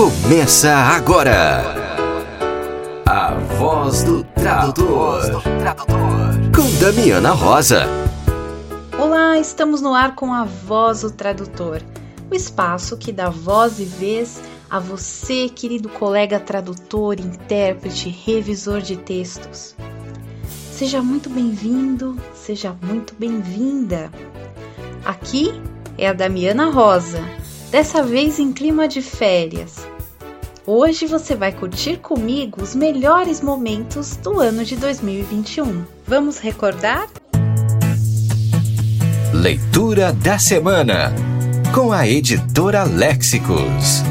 Começa agora. A voz do tradutor. Com Damiana Rosa. Olá, estamos no ar com a Voz do Tradutor, o espaço que dá voz e vez a você, querido colega tradutor, intérprete, revisor de textos. Seja muito bem-vindo, seja muito bem-vinda. Aqui é a Damiana Rosa, dessa vez em clima de férias. Hoje você vai curtir comigo os melhores momentos do ano de 2021. Vamos recordar? Leitura da semana com a editora Léxicos.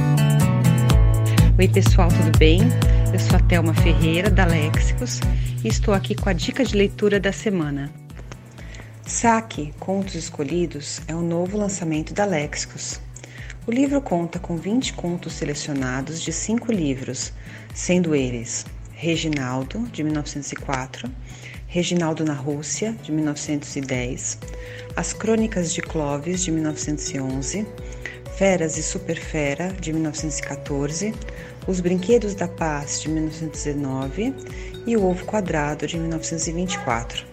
Oi, pessoal, tudo bem? Eu sou a Thelma Ferreira, da Léxicos, e estou aqui com a dica de leitura da semana. Saque Contos Escolhidos é o novo lançamento da Léxicos. O livro conta com 20 contos selecionados de cinco livros, sendo eles Reginaldo, de 1904, Reginaldo na Rússia, de 1910, As Crônicas de Clovis, de 1911, Feras e Superfera, de 1914, Os Brinquedos da Paz, de 1919 e O Ovo Quadrado, de 1924.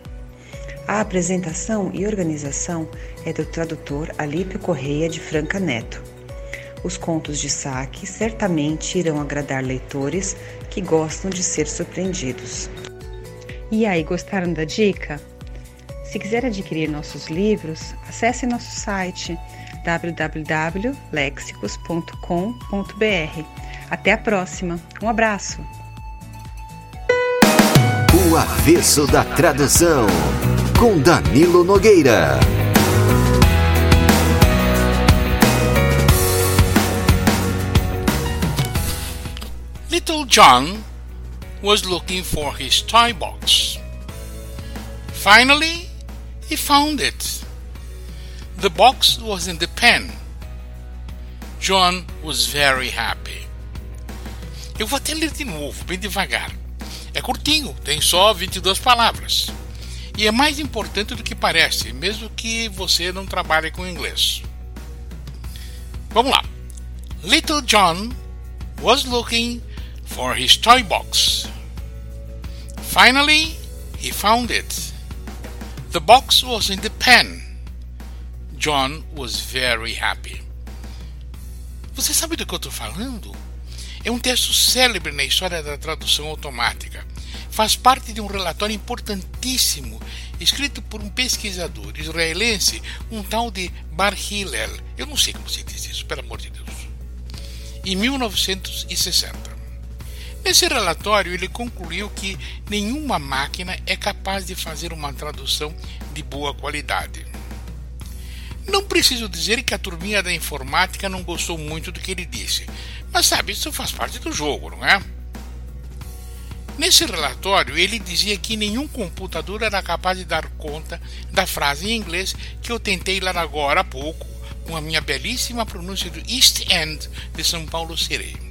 A apresentação e organização é do tradutor Alípio Correia de Franca Neto. Os contos de saque certamente irão agradar leitores que gostam de ser surpreendidos. E aí, gostaram da dica? Se quiser adquirir nossos livros, acesse nosso site www.lexicos.com.br. Até a próxima. Um abraço. O avesso da tradução com Danilo Nogueira. Little John was looking for his toy box. Finally, he found it. The box was in the pen. John was very happy. Eu vou até ler de novo, bem devagar. É curtinho, tem só 22 palavras. E é mais importante do que parece, mesmo que você não trabalhe com inglês. Vamos lá. Little John was looking for his toy box. Finally, he found it. The box was in the pen. John was very happy. Você sabe do que eu estou falando? É um texto célebre na história da tradução automática. Faz parte de um relatório importantíssimo escrito por um pesquisador israelense, um tal de Bar Hillel. Eu não sei como se diz isso, pelo amor de Deus. Em 1960. Nesse relatório, ele concluiu que nenhuma máquina é capaz de fazer uma tradução de boa qualidade. Não preciso dizer que a turminha da informática não gostou muito do que ele disse, mas sabe, isso faz parte do jogo, não é? Nesse relatório, ele dizia que nenhum computador era capaz de dar conta da frase em inglês que eu tentei ler agora há pouco, com a minha belíssima pronúncia do East End de São Paulo City.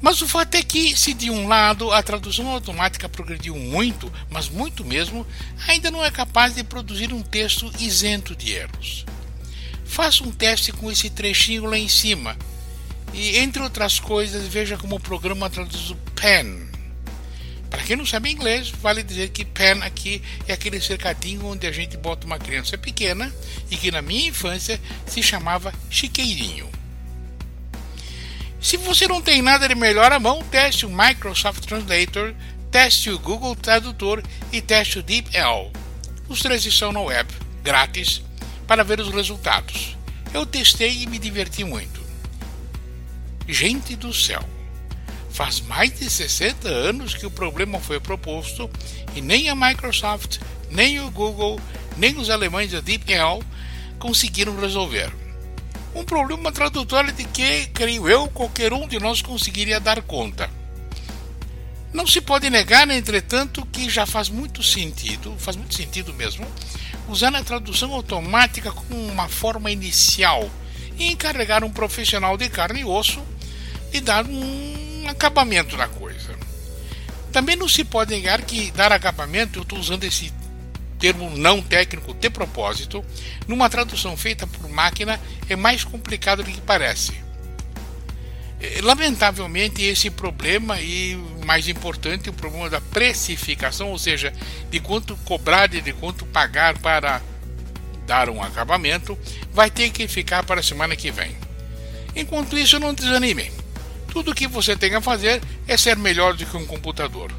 Mas o fato é que, se de um lado a tradução automática progrediu muito, mas muito mesmo, ainda não é capaz de produzir um texto isento de erros. Faça um teste com esse trechinho lá em cima e, entre outras coisas, veja como o programa traduz o pen. Para quem não sabe inglês, vale dizer que pen aqui é aquele cercadinho onde a gente bota uma criança pequena e que na minha infância se chamava chiqueirinho. Se você não tem nada de melhor à mão, teste o Microsoft Translator, teste o Google Tradutor e teste o DeepL. Os três estão na web, grátis, para ver os resultados. Eu testei e me diverti muito. Gente do céu! Faz mais de 60 anos que o problema foi proposto e nem a Microsoft, nem o Google, nem os alemães da DeepL conseguiram resolver. Um problema tradutório de que, creio eu, qualquer um de nós conseguiria dar conta. Não se pode negar, entretanto, que já faz muito sentido, faz muito sentido mesmo, usar a tradução automática como uma forma inicial e encarregar um profissional de carne e osso de dar um acabamento na coisa. Também não se pode negar que dar acabamento, eu estou usando esse termo não técnico de propósito, numa tradução feita por máquina é mais complicado do que parece. É, lamentavelmente, esse problema e, mais importante, o problema da precificação, ou seja, de quanto cobrar e de quanto pagar para dar um acabamento, vai ter que ficar para a semana que vem. Enquanto isso, não desanime. Tudo o que você tem a fazer é ser melhor do que um computador.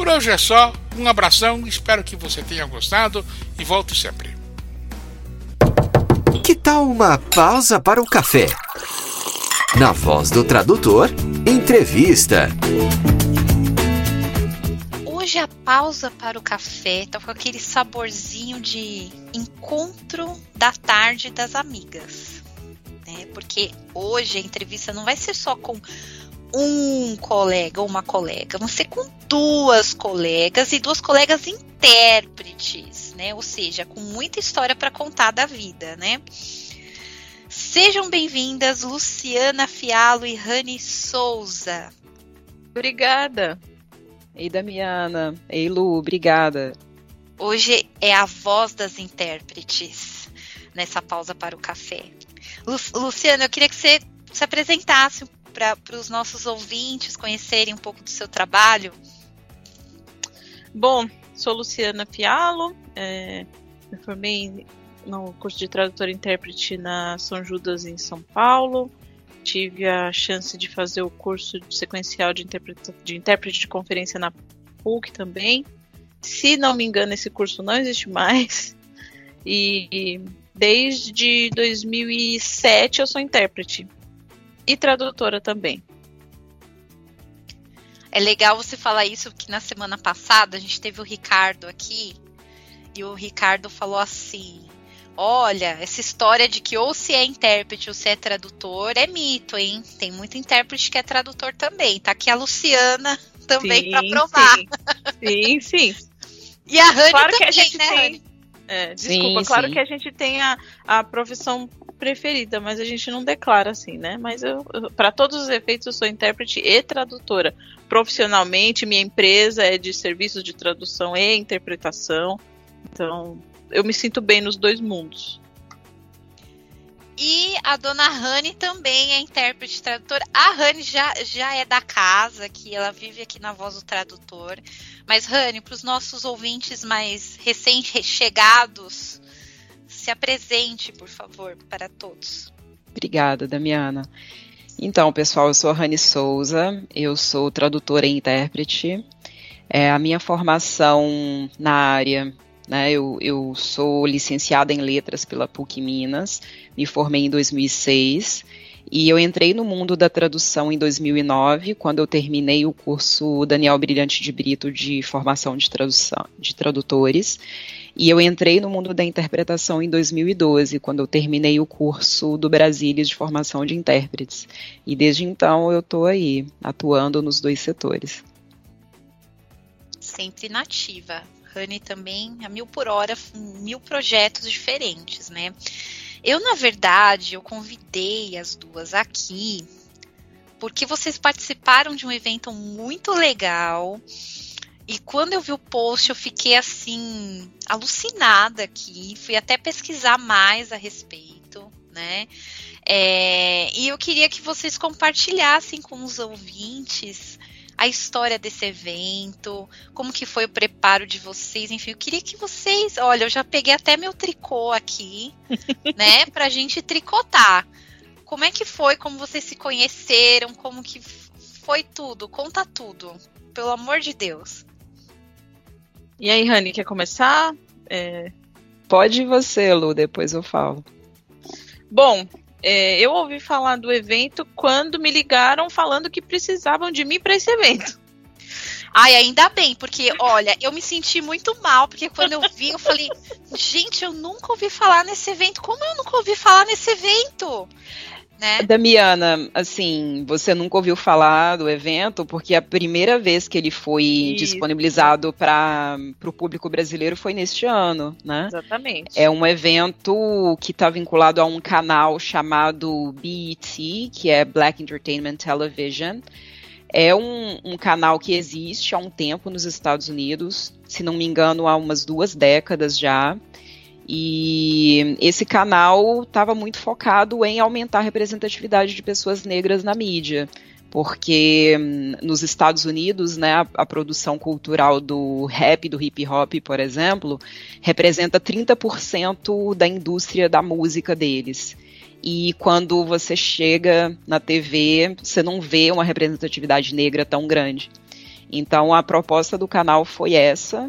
Por hoje é só, um abração, espero que você tenha gostado e volte sempre. Que tal uma pausa para o café? Na voz do tradutor, entrevista. Hoje a pausa para o café tá com aquele saborzinho de encontro da tarde das amigas. Né? Porque hoje a entrevista não vai ser só com um colega ou uma colega, ser com duas colegas e duas colegas intérpretes, né? Ou seja, com muita história para contar da vida, né? Sejam bem-vindas Luciana Fialo e Rani Souza. Obrigada. Ei, Damiana. Ei, Lu, obrigada. Hoje é a voz das intérpretes nessa pausa para o café. Lu Luciana, eu queria que você se apresentasse para os nossos ouvintes conhecerem um pouco do seu trabalho? Bom, sou Luciana Fialo, é, me formei no curso de tradutor e intérprete na São Judas, em São Paulo. Tive a chance de fazer o curso de sequencial de, de intérprete de conferência na PUC também. Se não me engano, esse curso não existe mais. E desde 2007 eu sou intérprete e tradutora também. É legal você falar isso, porque na semana passada a gente teve o Ricardo aqui e o Ricardo falou assim: Olha, essa história de que ou se é intérprete ou se é tradutor é mito, hein? Tem muito intérprete que é tradutor também. Tá aqui a Luciana também para provar. Sim, sim. sim. e a Rani claro também, que a gente né, tem... É, desculpa, sim, claro sim. que a gente tem a, a profissão preferida, mas a gente não declara assim, né? Mas eu, eu para todos os efeitos, eu sou intérprete e tradutora. Profissionalmente, minha empresa é de serviços de tradução e interpretação. Então, eu me sinto bem nos dois mundos. E a dona Rani também é intérprete e tradutora. A Rani já, já é da casa, que ela vive aqui na voz do tradutor. Mas, Rani, para os nossos ouvintes mais recém-chegados, se apresente, por favor, para todos. Obrigada, Damiana. Então, pessoal, eu sou a Rani Souza, eu sou tradutora e intérprete. É, a minha formação na área, né, eu, eu sou licenciada em letras pela PUC Minas, me formei em 2006 e eu entrei no mundo da tradução em 2009, quando eu terminei o curso Daniel Brilhante de Brito de formação de tradução de tradutores. E eu entrei no mundo da interpretação em 2012, quando eu terminei o curso do Brasília de formação de intérpretes. E desde então eu estou aí, atuando nos dois setores. Sempre nativa. Rani também a mil por hora, mil projetos diferentes, né? Eu, na verdade, eu convidei as duas aqui porque vocês participaram de um evento muito legal e quando eu vi o post, eu fiquei assim, alucinada aqui. Fui até pesquisar mais a respeito, né? É, e eu queria que vocês compartilhassem com os ouvintes a história desse evento, como que foi o preparo de vocês, enfim, eu queria que vocês, olha, eu já peguei até meu tricô aqui, né, pra gente tricotar. Como é que foi, como vocês se conheceram, como que foi tudo, conta tudo, pelo amor de Deus. E aí, Rani, quer começar? É... Pode você, Lu, depois eu falo. Bom, é, eu ouvi falar do evento quando me ligaram falando que precisavam de mim para esse evento. Ai, ainda bem, porque olha, eu me senti muito mal, porque quando eu vi, eu falei, gente, eu nunca ouvi falar nesse evento. Como eu nunca ouvi falar nesse evento? Né? Damiana, assim, você nunca ouviu falar do evento, porque a primeira vez que ele foi Isso. disponibilizado para o público brasileiro foi neste ano, né? Exatamente. É um evento que está vinculado a um canal chamado BET, que é Black Entertainment Television. É um, um, canal que existe há um tempo nos Estados Unidos, se não me engano, há umas duas décadas já. E esse canal estava muito focado em aumentar a representatividade de pessoas negras na mídia porque hum, nos Estados Unidos, né, a, a, produção cultural do rap, do hip hop, por exemplo, representa 30% da indústria da música deles. E quando você chega na TV, você não vê uma representatividade negra tão grande. Então a proposta do canal foi essa.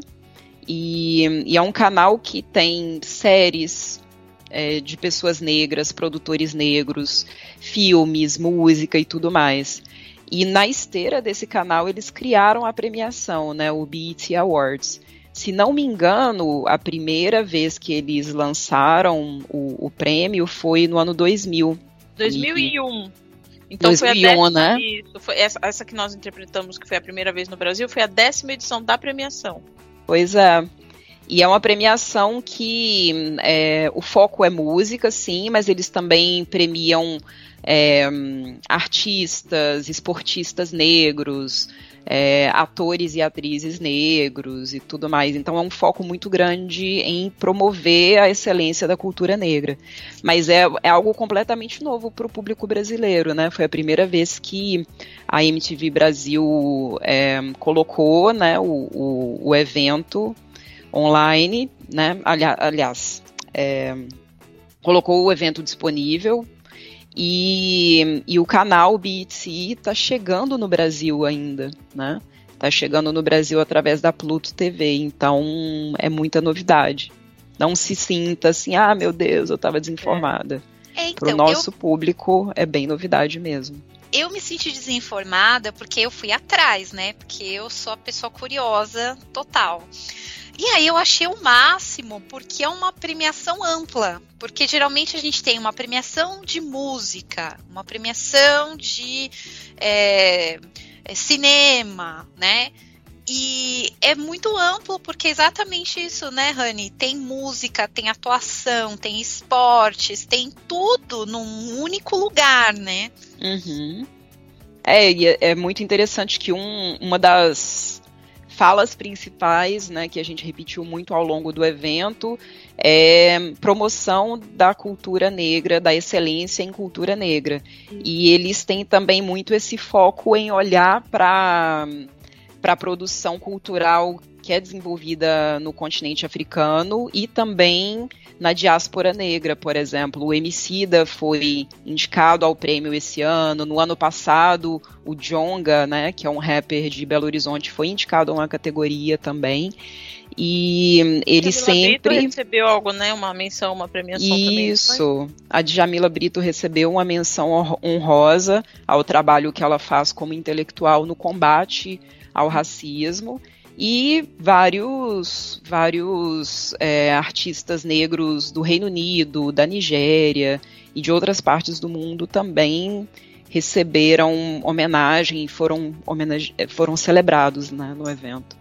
E, e é um canal que tem séries é, de pessoas negras, produtores negros, filmes, música e tudo mais. E na esteira desse canal eles criaram a premiação, né, o BET Awards. Se não me engano, a primeira vez que eles lançaram o, o prêmio foi no ano 2000. 2001. Então 2001, foi a décima, né? Isso, foi essa, essa que nós interpretamos que foi a primeira vez no Brasil, foi a décima edição da premiação. Pois é. E é uma premiação que é, o foco é música, sim, mas eles também premiam é, artistas, esportistas negros, é, atores e atrizes negros e tudo mais. Então é um foco muito grande em promover a excelência da cultura negra. Mas é, é algo completamente novo para o público brasileiro, né? Foi a primeira vez que a MTV Brasil é, colocou né, o, o, o, evento online, né? aliás, é, colocou o evento disponível e, e o canal BTC está chegando no Brasil ainda, né? Está chegando no Brasil através da Pluto TV, então é muita novidade. Não se sinta assim, ah, meu Deus, eu estava desinformada. É, então, Para o nosso eu... público é bem novidade mesmo eu me senti desinformada porque eu fui atrás, né? Porque eu sou a pessoa curiosa total. E aí eu achei o máximo, porque é uma premiação ampla. Porque geralmente a gente tem uma premiação de música, uma premiação de é, é, cinema, né? E é muito amplo, porque é exatamente isso, né, Rani? Tem música, tem atuação, tem esportes, tem tudo num único lugar, né? Uhum. É, e é, é muito interessante que um, uma das falas principais, né, que a gente repetiu muito ao longo do evento, é promoção da cultura negra, da excelência em cultura negra. E eles têm também muito esse foco em olhar para para a produção cultural que é desenvolvida no continente africano e também na diáspora negra, por exemplo. O Emicida foi indicado ao prêmio esse ano. No ano passado, o Jonga, né, que é um rapper de Belo Horizonte, foi indicado a uma categoria também. E ele sempre. Brito recebeu algo, né? Uma menção, uma premiação Isso. Também, a Djamila Brito recebeu uma menção honrosa ao trabalho que ela faz como intelectual no combate ao racismo e vários, vários é, artistas negros do Reino Unido, da Nigéria e de outras partes do mundo também receberam homenagem e foram, homenage foram celebrados né, no evento.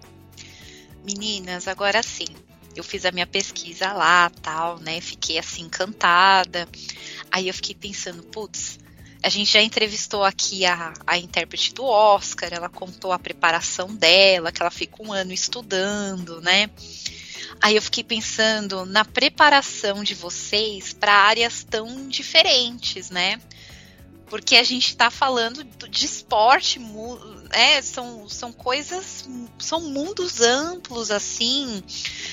Meninas, agora sim, eu fiz a minha pesquisa lá, tal, né? Fiquei assim encantada. Aí eu fiquei pensando, putz, a gente já entrevistou aqui a, a intérprete do Oscar, ela contou a preparação dela, que ela fica um ano estudando, né? Aí eu fiquei pensando na preparação de vocês para áreas tão diferentes, né? Porque a gente está falando de esporte, é, são, são coisas, são mundos amplos, assim.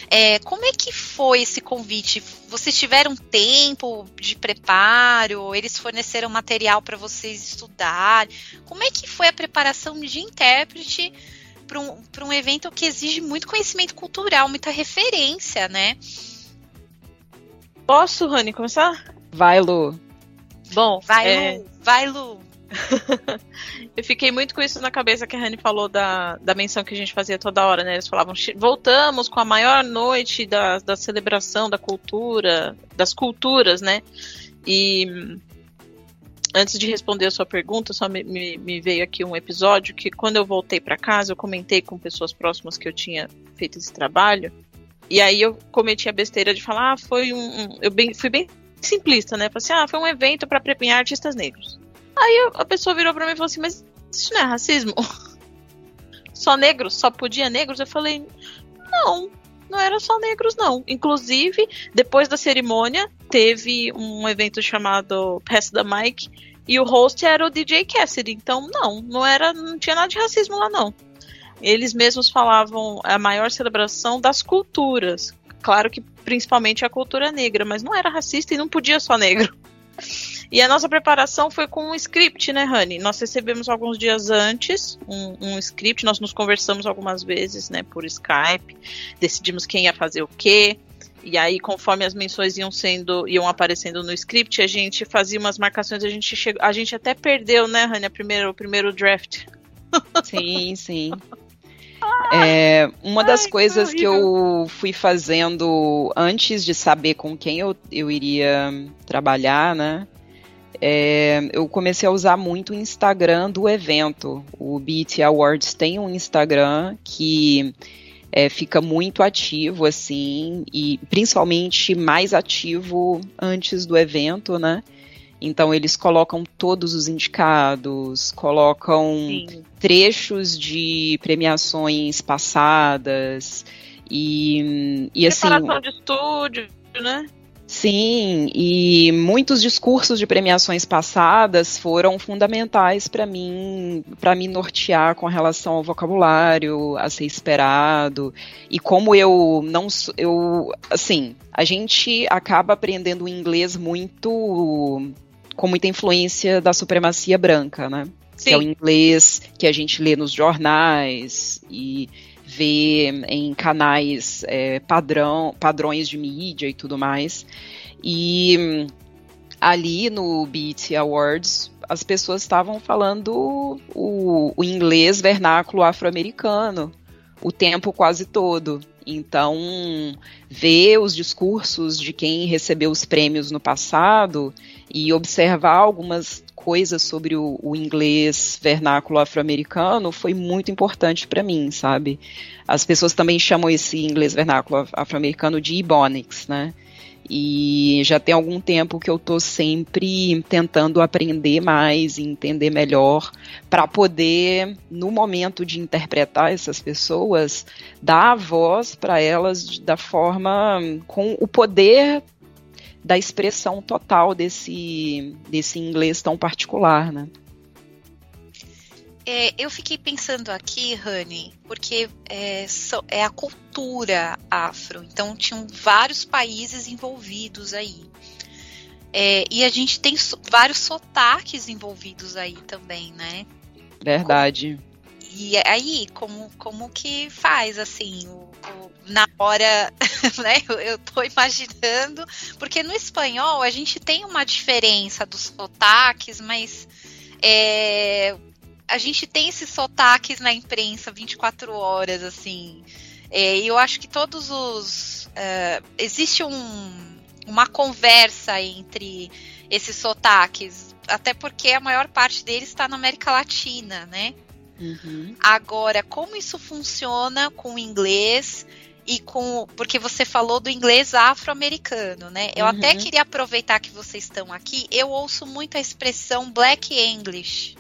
É, como é que foi esse convite? Vocês tiveram tempo de preparo? Eles forneceram material para vocês estudar? Como é que foi a preparação de intérprete para um, um evento que exige muito conhecimento cultural, muita referência, né? Posso, Rani, começar? Vai, Lu. Bom, vai, é... Lu. Vai, Lu. eu fiquei muito com isso na cabeça que a Rani falou da, da menção que a gente fazia toda hora, né? Eles falavam, voltamos com a maior noite da, da celebração da cultura, das culturas, né? E antes de responder a sua pergunta, só me, me, me veio aqui um episódio que quando eu voltei para casa, eu comentei com pessoas próximas que eu tinha feito esse trabalho. E aí eu cometi a besteira de falar, ah, foi um. um eu bem, fui bem simplista, né? Falei assim, ah, foi um evento para premiar artistas negros. Aí a pessoa virou para mim e falou assim: Mas isso não é racismo? Só negros? Só podia negros? Eu falei: Não. não era só negros, não. Inclusive, depois da cerimônia, teve um evento chamado Pass the Mic, e o host era o DJ Cassidy. Então, não, não era, não tinha nada de racismo lá, não. Eles mesmos falavam a maior celebração das culturas. Claro que principalmente a cultura negra, mas não era racista e não podia só negro. E a nossa preparação foi com um script, né, Rani? Nós recebemos alguns dias antes um, um, script, nós nos conversamos algumas vezes, né, por Skype, decidimos quem ia fazer o quê. E aí, conforme as menções iam sendo, iam aparecendo no script, a gente fazia umas marcações, a gente chegou, a gente até perdeu, né, Rani, primeiro, o primeiro draft. Sim, sim. É, uma das Ai, coisas que, que eu fui fazendo antes de saber com quem eu, eu iria trabalhar, né? É, eu comecei a usar muito o Instagram do evento. O BET Awards tem um Instagram que é, fica muito ativo, assim, e principalmente mais ativo antes do evento, né? Então eles colocam todos os indicados, colocam Sim. trechos de premiações passadas e, e assim. Preparação de estúdio, né? Sim, e muitos discursos de premiações passadas foram fundamentais para mim, para me nortear com relação ao vocabulário a ser esperado e como eu não eu assim, a gente acaba aprendendo inglês muito com muita influência da supremacia branca, né? Sim. Que é o inglês que a gente lê nos jornais e vê em canais é, padrão, padrões de mídia e tudo mais. E ali no BET Awards, as pessoas estavam falando o, o inglês vernáculo afro-americano o tempo quase todo. Então, ver os discursos de quem recebeu os prêmios no passado e observar algumas coisas sobre o, o inglês vernáculo afro-americano foi muito importante para mim, sabe? As pessoas também chamam esse inglês vernáculo afro-americano de Ebonics, né? E já tem algum tempo que eu estou sempre tentando aprender mais e entender melhor para poder, no momento de interpretar essas pessoas, dar a voz para elas da forma com o poder da expressão total desse, desse inglês tão particular, né? É, eu fiquei pensando aqui, Rani, porque é, so, é, a cultura afro, então tinham vários países envolvidos aí. É, e a gente tem so, vários sotaques envolvidos aí também, né? Verdade. E aí, como, como que faz, assim, o, o, na hora, né? Eu, eu tô imaginando, porque no espanhol a gente tem uma diferença dos sotaques, mas é, a gente tem esses sotaques na imprensa 24 horas, assim. É, e eu acho que todos os. Uh, existe um, uma conversa entre esses sotaques, até porque a maior parte deles está na América Latina, né? Uhum. Agora, como isso funciona com o inglês e com. Porque você falou do inglês afro-americano, né? Eu uhum. até queria aproveitar que vocês estão aqui. Eu ouço muito a expressão black English.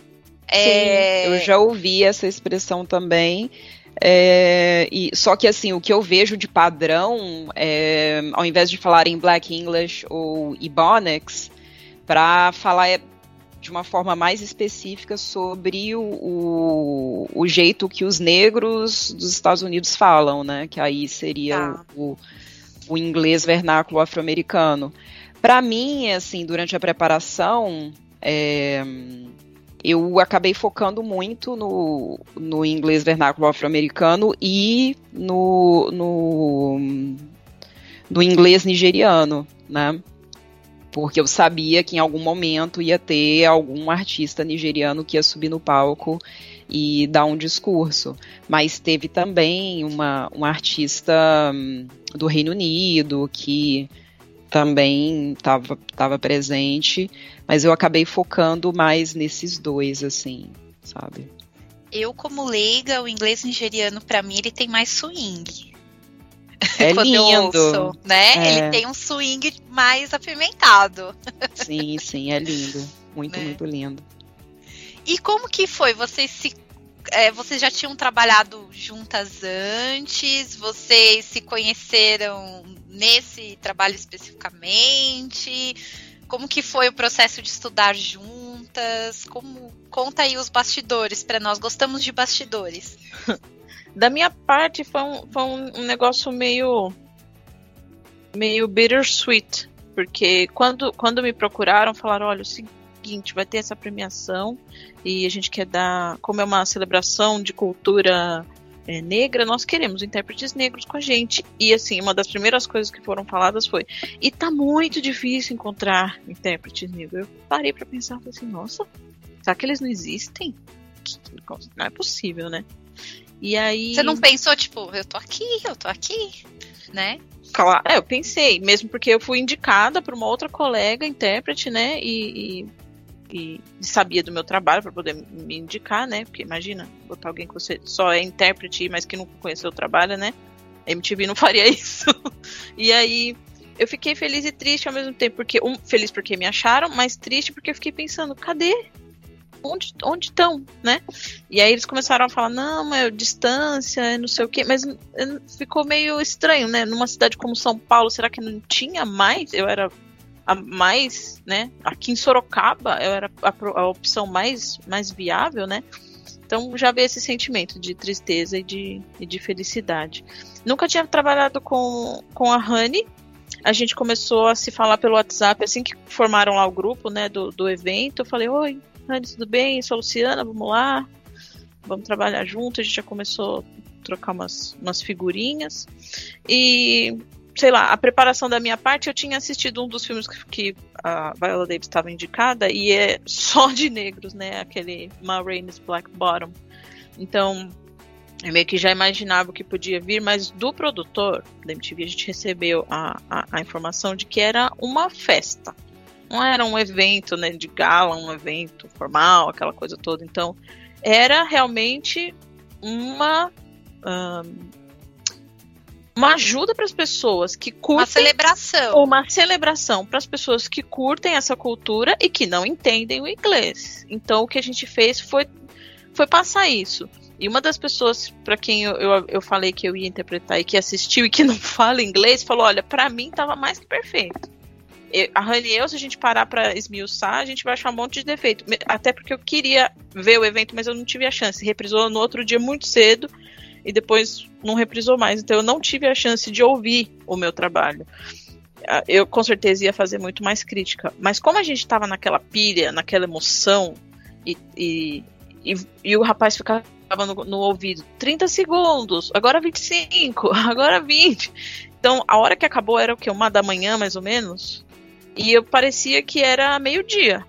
É... Sim, eu já ouvi essa expressão também. É, e, só que assim, o que eu vejo de padrão, é, ao invés de falar em Black English ou Ebonics, para falar é de uma forma mais específica sobre o, o, o, jeito que os negros dos Estados Unidos falam, né? Que aí seria ah. o, o, inglês vernáculo afro-americano. Para mim, assim, durante a preparação, é, eu acabei focando muito no, no inglês vernáculo afro-americano e no, no, no inglês nigeriano, né? Porque eu sabia que em algum momento ia ter algum artista nigeriano que ia subir no palco e dar um discurso. Mas teve também uma, uma artista hum, do Reino Unido que também estava presente, mas eu acabei focando mais nesses dois, assim, sabe? Eu, como leiga, o inglês nigeriano, para mim, ele tem mais swing. É quando lindo. eu ouço, né? É. Ele tem um swing mais apimentado. Sim, sim, é lindo. Muito, né? muito lindo. E como que foi? Vocês se é, vocês já tinham trabalhado juntas antes? Vocês se conheceram nesse trabalho especificamente? Como que foi o processo de estudar juntas? Como conta aí os bastidores para nós? Gostamos de bastidores. Da minha parte foi um, foi um negócio meio meio bittersweet, porque quando, quando me procuraram, falaram, olha, é o seguinte, vai ter essa premiação e a gente quer dar, como é uma celebração de cultura é, negra, nós queremos intérpretes negros com a gente. E assim, uma das primeiras coisas que foram faladas foi: e tá muito difícil encontrar intérpretes negros. Eu parei para pensar, falei assim, nossa, será que eles não existem? Não é possível, né? E aí. Você não pensou, tipo, eu tô aqui, eu tô aqui, né? Claro, é, eu pensei, mesmo porque eu fui indicada por uma outra colega intérprete, né? E, e, e sabia do meu trabalho para poder me indicar, né? Porque imagina, botar alguém que você só é intérprete, mas que não conheceu o trabalho, né? A MTV não faria isso. e aí eu fiquei feliz e triste ao mesmo tempo, porque um, feliz porque me acharam, mas triste porque eu fiquei pensando, cadê? Onde onde estão, né? E aí eles começaram a falar, não, é distância, não sei o quê, mas eh, ficou meio estranho, né? Numa cidade como São Paulo, será que não tinha mais? Eu era a mais, né? Aqui em Sorocaba, eu era a, a opção mais, mais viável, né? Então já veio esse sentimento de tristeza e de, e de felicidade. Nunca tinha trabalhado com, com a Honey. A gente começou a se falar pelo WhatsApp assim que formaram lá o grupo né, do, do evento. Eu falei, oi, Tudo bem? Sou a Luciana, vamos lá. Vamos trabalhar junto. A gente já começou a trocar umas, umas figurinhas. E, sei lá, a preparação da minha parte, eu tinha assistido um dos filmes que, que a Viola Davis estava indicada e é só de negros, né? Aquele Ma Rainey's Black Bottom. Então, eu meio que já imaginava o que podia vir, mas do produtor da MTV a gente recebeu a, a, a informação de que era uma festa não era um evento né, de gala, um evento formal, aquela coisa toda. Então, era realmente uma. Um, uma ajuda para as pessoas que curtem. Uma celebração. Uma celebração para as pessoas que curtem essa cultura e que não entendem o inglês. Então, o que a gente fez foi, foi passar isso. E uma das pessoas para quem eu, eu, eu, falei que eu ia interpretar e que assistiu e que não fala inglês, falou: olha, para mim tava mais que perfeito a eu, se a gente parar pra esmiuçar, a gente vai achar um monte de defeito. Até porque eu queria ver o evento, mas eu não tive a chance. Reprisou no outro dia muito cedo e depois não reprisou mais. Então eu não tive a chance de ouvir o meu trabalho. Ah, eu com certeza ia fazer muito mais crítica. Mas como a gente estava naquela pilha, naquela emoção, e, e, e, e o rapaz ficava no, no ouvido 30 segundos, agora 25, agora 20. Então, a hora que acabou era o que? Uma da manhã, mais ou menos? E eu parecia que era meio-dia.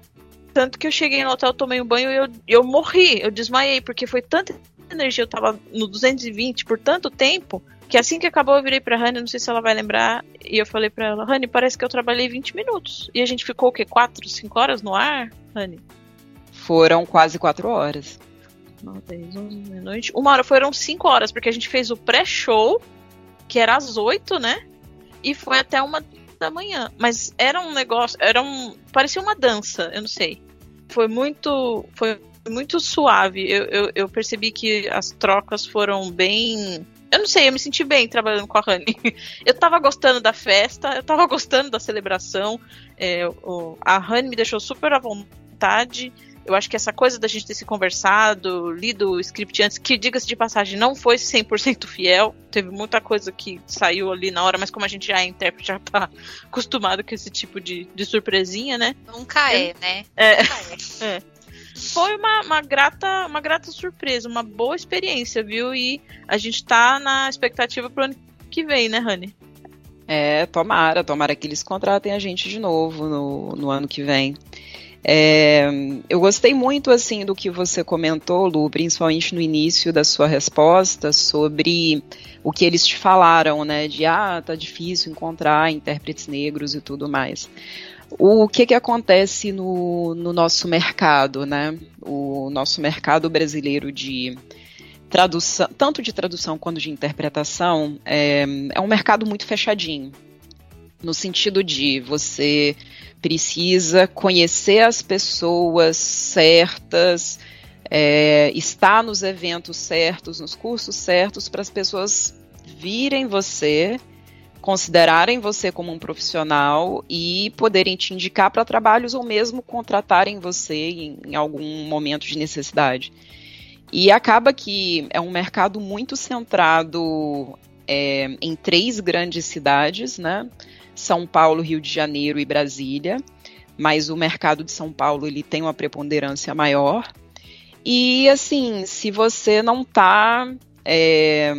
Tanto que eu cheguei no hotel, tomei um banho e eu, eu morri, eu desmaiei, porque foi tanta energia, eu tava no 220 por tanto tempo, que assim que acabou eu virei pra Rani, não sei se ela vai lembrar, e eu falei pra ela, Rani, parece que eu trabalhei 20 minutos. E a gente ficou o quê? 4, 5 horas no ar, Rani? Foram quase 4 horas. 9, 10, 11, meia-noite. Uma hora, foram 5 horas, porque a gente fez o pré-show, que era às 8, né? E foi até uma da manhã. Mas era um negócio, era um. parecia uma dança, eu não sei. Foi muito. Foi muito suave. Eu, eu, eu percebi que as trocas foram bem. Eu não sei, eu me senti bem trabalhando com a Honey. Eu tava gostando da festa, eu tava gostando da celebração. É, o, a Honey me deixou super à vontade. Eu acho que essa coisa da gente ter se conversado, lido o script antes, que diga-se de passagem, não foi 100% fiel. Teve muita coisa que saiu ali na hora, mas como a gente já é intérprete, já tá acostumado com esse tipo de, de surpresinha, né? Nunca é, né? É. Nunca é. é. Foi uma, uma, grata, uma grata surpresa, uma boa experiência, viu? E a gente tá na expectativa pro ano que vem, né, Rani? É, tomara, tomara que eles contratem a gente de novo no, no ano que vem. É, eu gostei muito assim do que você comentou, Lu, principalmente no início da sua resposta sobre o que eles te falaram, né? De ah, tá difícil encontrar intérpretes negros e tudo mais. O que que acontece no, no nosso mercado, né? O nosso mercado brasileiro de tradução, tanto de tradução quanto de interpretação, é, é um mercado muito fechadinho. No sentido de você precisa conhecer as pessoas certas, é, estar nos eventos certos, nos cursos certos, para as pessoas virem você, considerarem você como um profissional e poderem te indicar para trabalhos ou mesmo contratarem você em, em algum momento de necessidade. E acaba que é um mercado muito centrado é, em três grandes cidades, né? São Paulo, Rio de Janeiro e Brasília. Mas o mercado de São Paulo ele tem uma preponderância maior. E assim, se você não está é,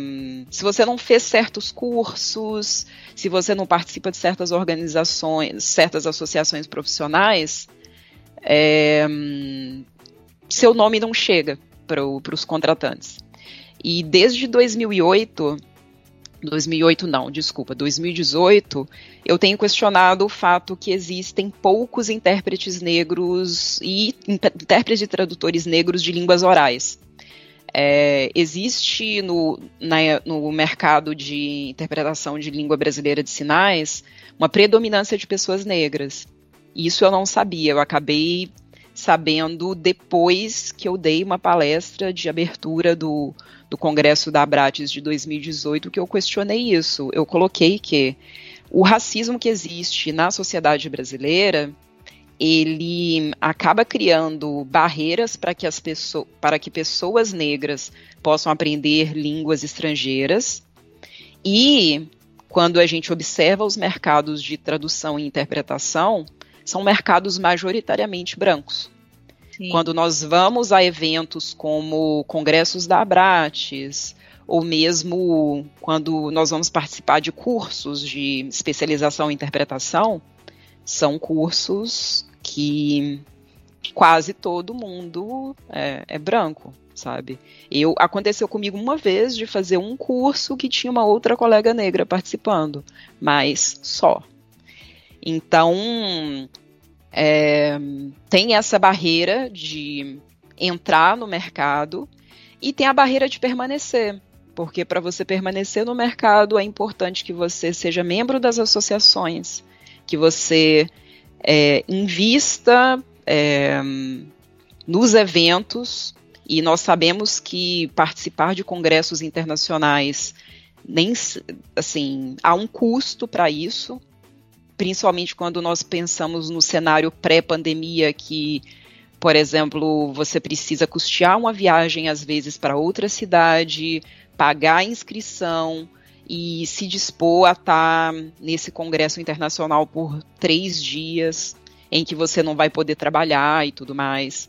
se você não fez certos cursos, se você não participa de certas organizações, certas associações profissionais, é, seu nome não chega para os contratantes. E desde 2008, 2008 não, desculpa, 2018, eu tenho questionado o fato que existem poucos intérpretes negros e intérpretes e tradutores negros de línguas orais. É, existe no, na, no mercado de interpretação de língua brasileira de sinais uma predominância de pessoas negras. Isso eu não sabia, eu acabei sabendo depois que eu dei uma palestra de abertura do, do Congresso da Abrates de 2018 que eu questionei isso. Eu coloquei que o racismo que existe na sociedade brasileira ele acaba criando barreiras para que as pessoas para que pessoas negras possam aprender línguas estrangeiras e quando a gente observa os mercados de tradução e interpretação são mercados majoritariamente brancos. Sim. Quando nós vamos a eventos como congressos da Abrates, ou mesmo quando nós vamos participar de cursos de especialização em interpretação, são cursos que quase todo mundo é, é, branco, sabe? Eu aconteceu comigo uma vez de fazer um curso que tinha uma outra colega negra participando, mas só. Então é, tem essa barreira de entrar no mercado e tem a barreira de permanecer. Porque para você permanecer no mercado é importante que você seja membro das associações, que você é, invista é, nos eventos, e nós sabemos que participar de congressos internacionais nem assim há um custo para isso principalmente quando nós pensamos no cenário pré-pandemia, que, por exemplo, você precisa custear uma viagem, às vezes, para outra cidade, pagar a inscrição e se dispor a estar nesse congresso internacional por três dias, em que você não vai poder trabalhar e tudo mais.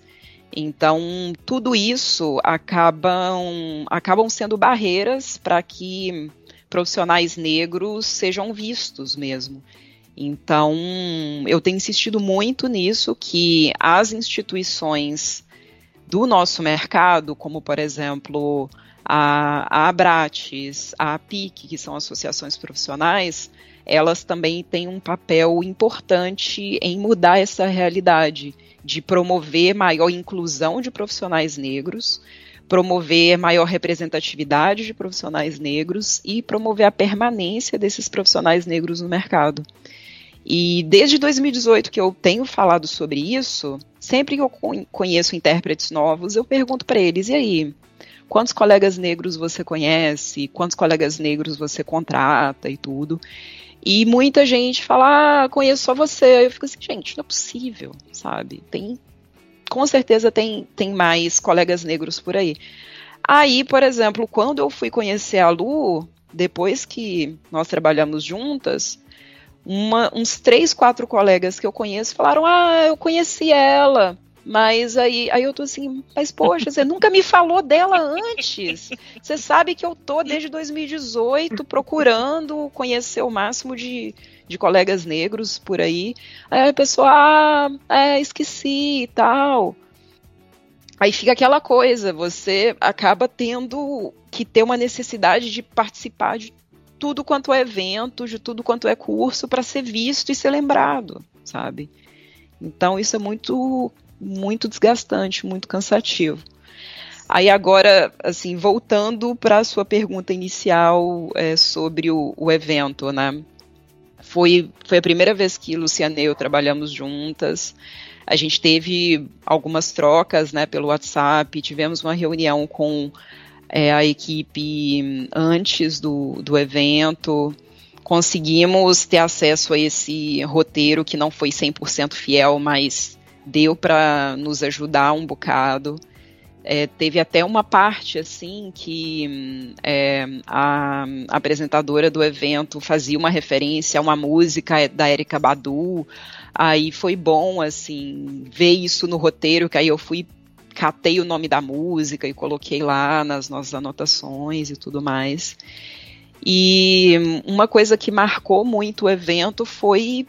Então, tudo isso acabam, acabam sendo barreiras para que profissionais negros sejam vistos mesmo. Então, eu tenho insistido muito nisso, que as instituições do nosso mercado, como por exemplo a, a Abrates, a APIC, que são associações profissionais, elas também têm um papel importante em mudar essa realidade, de promover maior inclusão de profissionais negros, promover maior representatividade de profissionais negros e promover a permanência desses profissionais negros no mercado. E desde 2018 que eu tenho falado sobre isso, sempre que eu conheço intérpretes novos, eu pergunto para eles: e aí? Quantos colegas negros você conhece? Quantos colegas negros você contrata e tudo? E muita gente fala: ah, conheço só você. Eu fico assim, gente, não é possível, sabe? Tem, com certeza tem, tem mais colegas negros por aí. Aí, por exemplo, quando eu fui conhecer a Lu, depois que nós trabalhamos juntas, uma, uns três, quatro colegas que eu conheço falaram: Ah, eu conheci ela. Mas aí, aí eu tô assim, mas poxa, você nunca me falou dela antes. Você sabe que eu tô desde 2018 procurando conhecer o máximo de, de colegas negros por aí. Aí a pessoa, ah, é, esqueci e tal. Aí fica aquela coisa, você acaba tendo que ter uma necessidade de participar de tudo quanto é evento, de tudo quanto é curso para ser visto e ser lembrado, sabe? Então isso é muito muito desgastante, muito cansativo. Aí agora, assim, voltando para a sua pergunta inicial é, sobre o, o, evento, né? foi, foi a primeira vez que Luciana e eu trabalhamos juntas. A gente teve algumas trocas né, pelo WhatsApp, tivemos uma reunião com é, a equipe antes do, do evento, conseguimos ter acesso a esse roteiro que não foi 100% fiel, mas deu para nos ajudar um bocado. É, teve até uma parte assim que é, a, a, apresentadora do evento fazia uma referência a uma música da Erika Badu. Aí foi bom assim ver isso no roteiro, que aí eu fui catei o nome da música e coloquei lá nas nossas anotações e tudo mais. E uma coisa que marcou muito o evento foi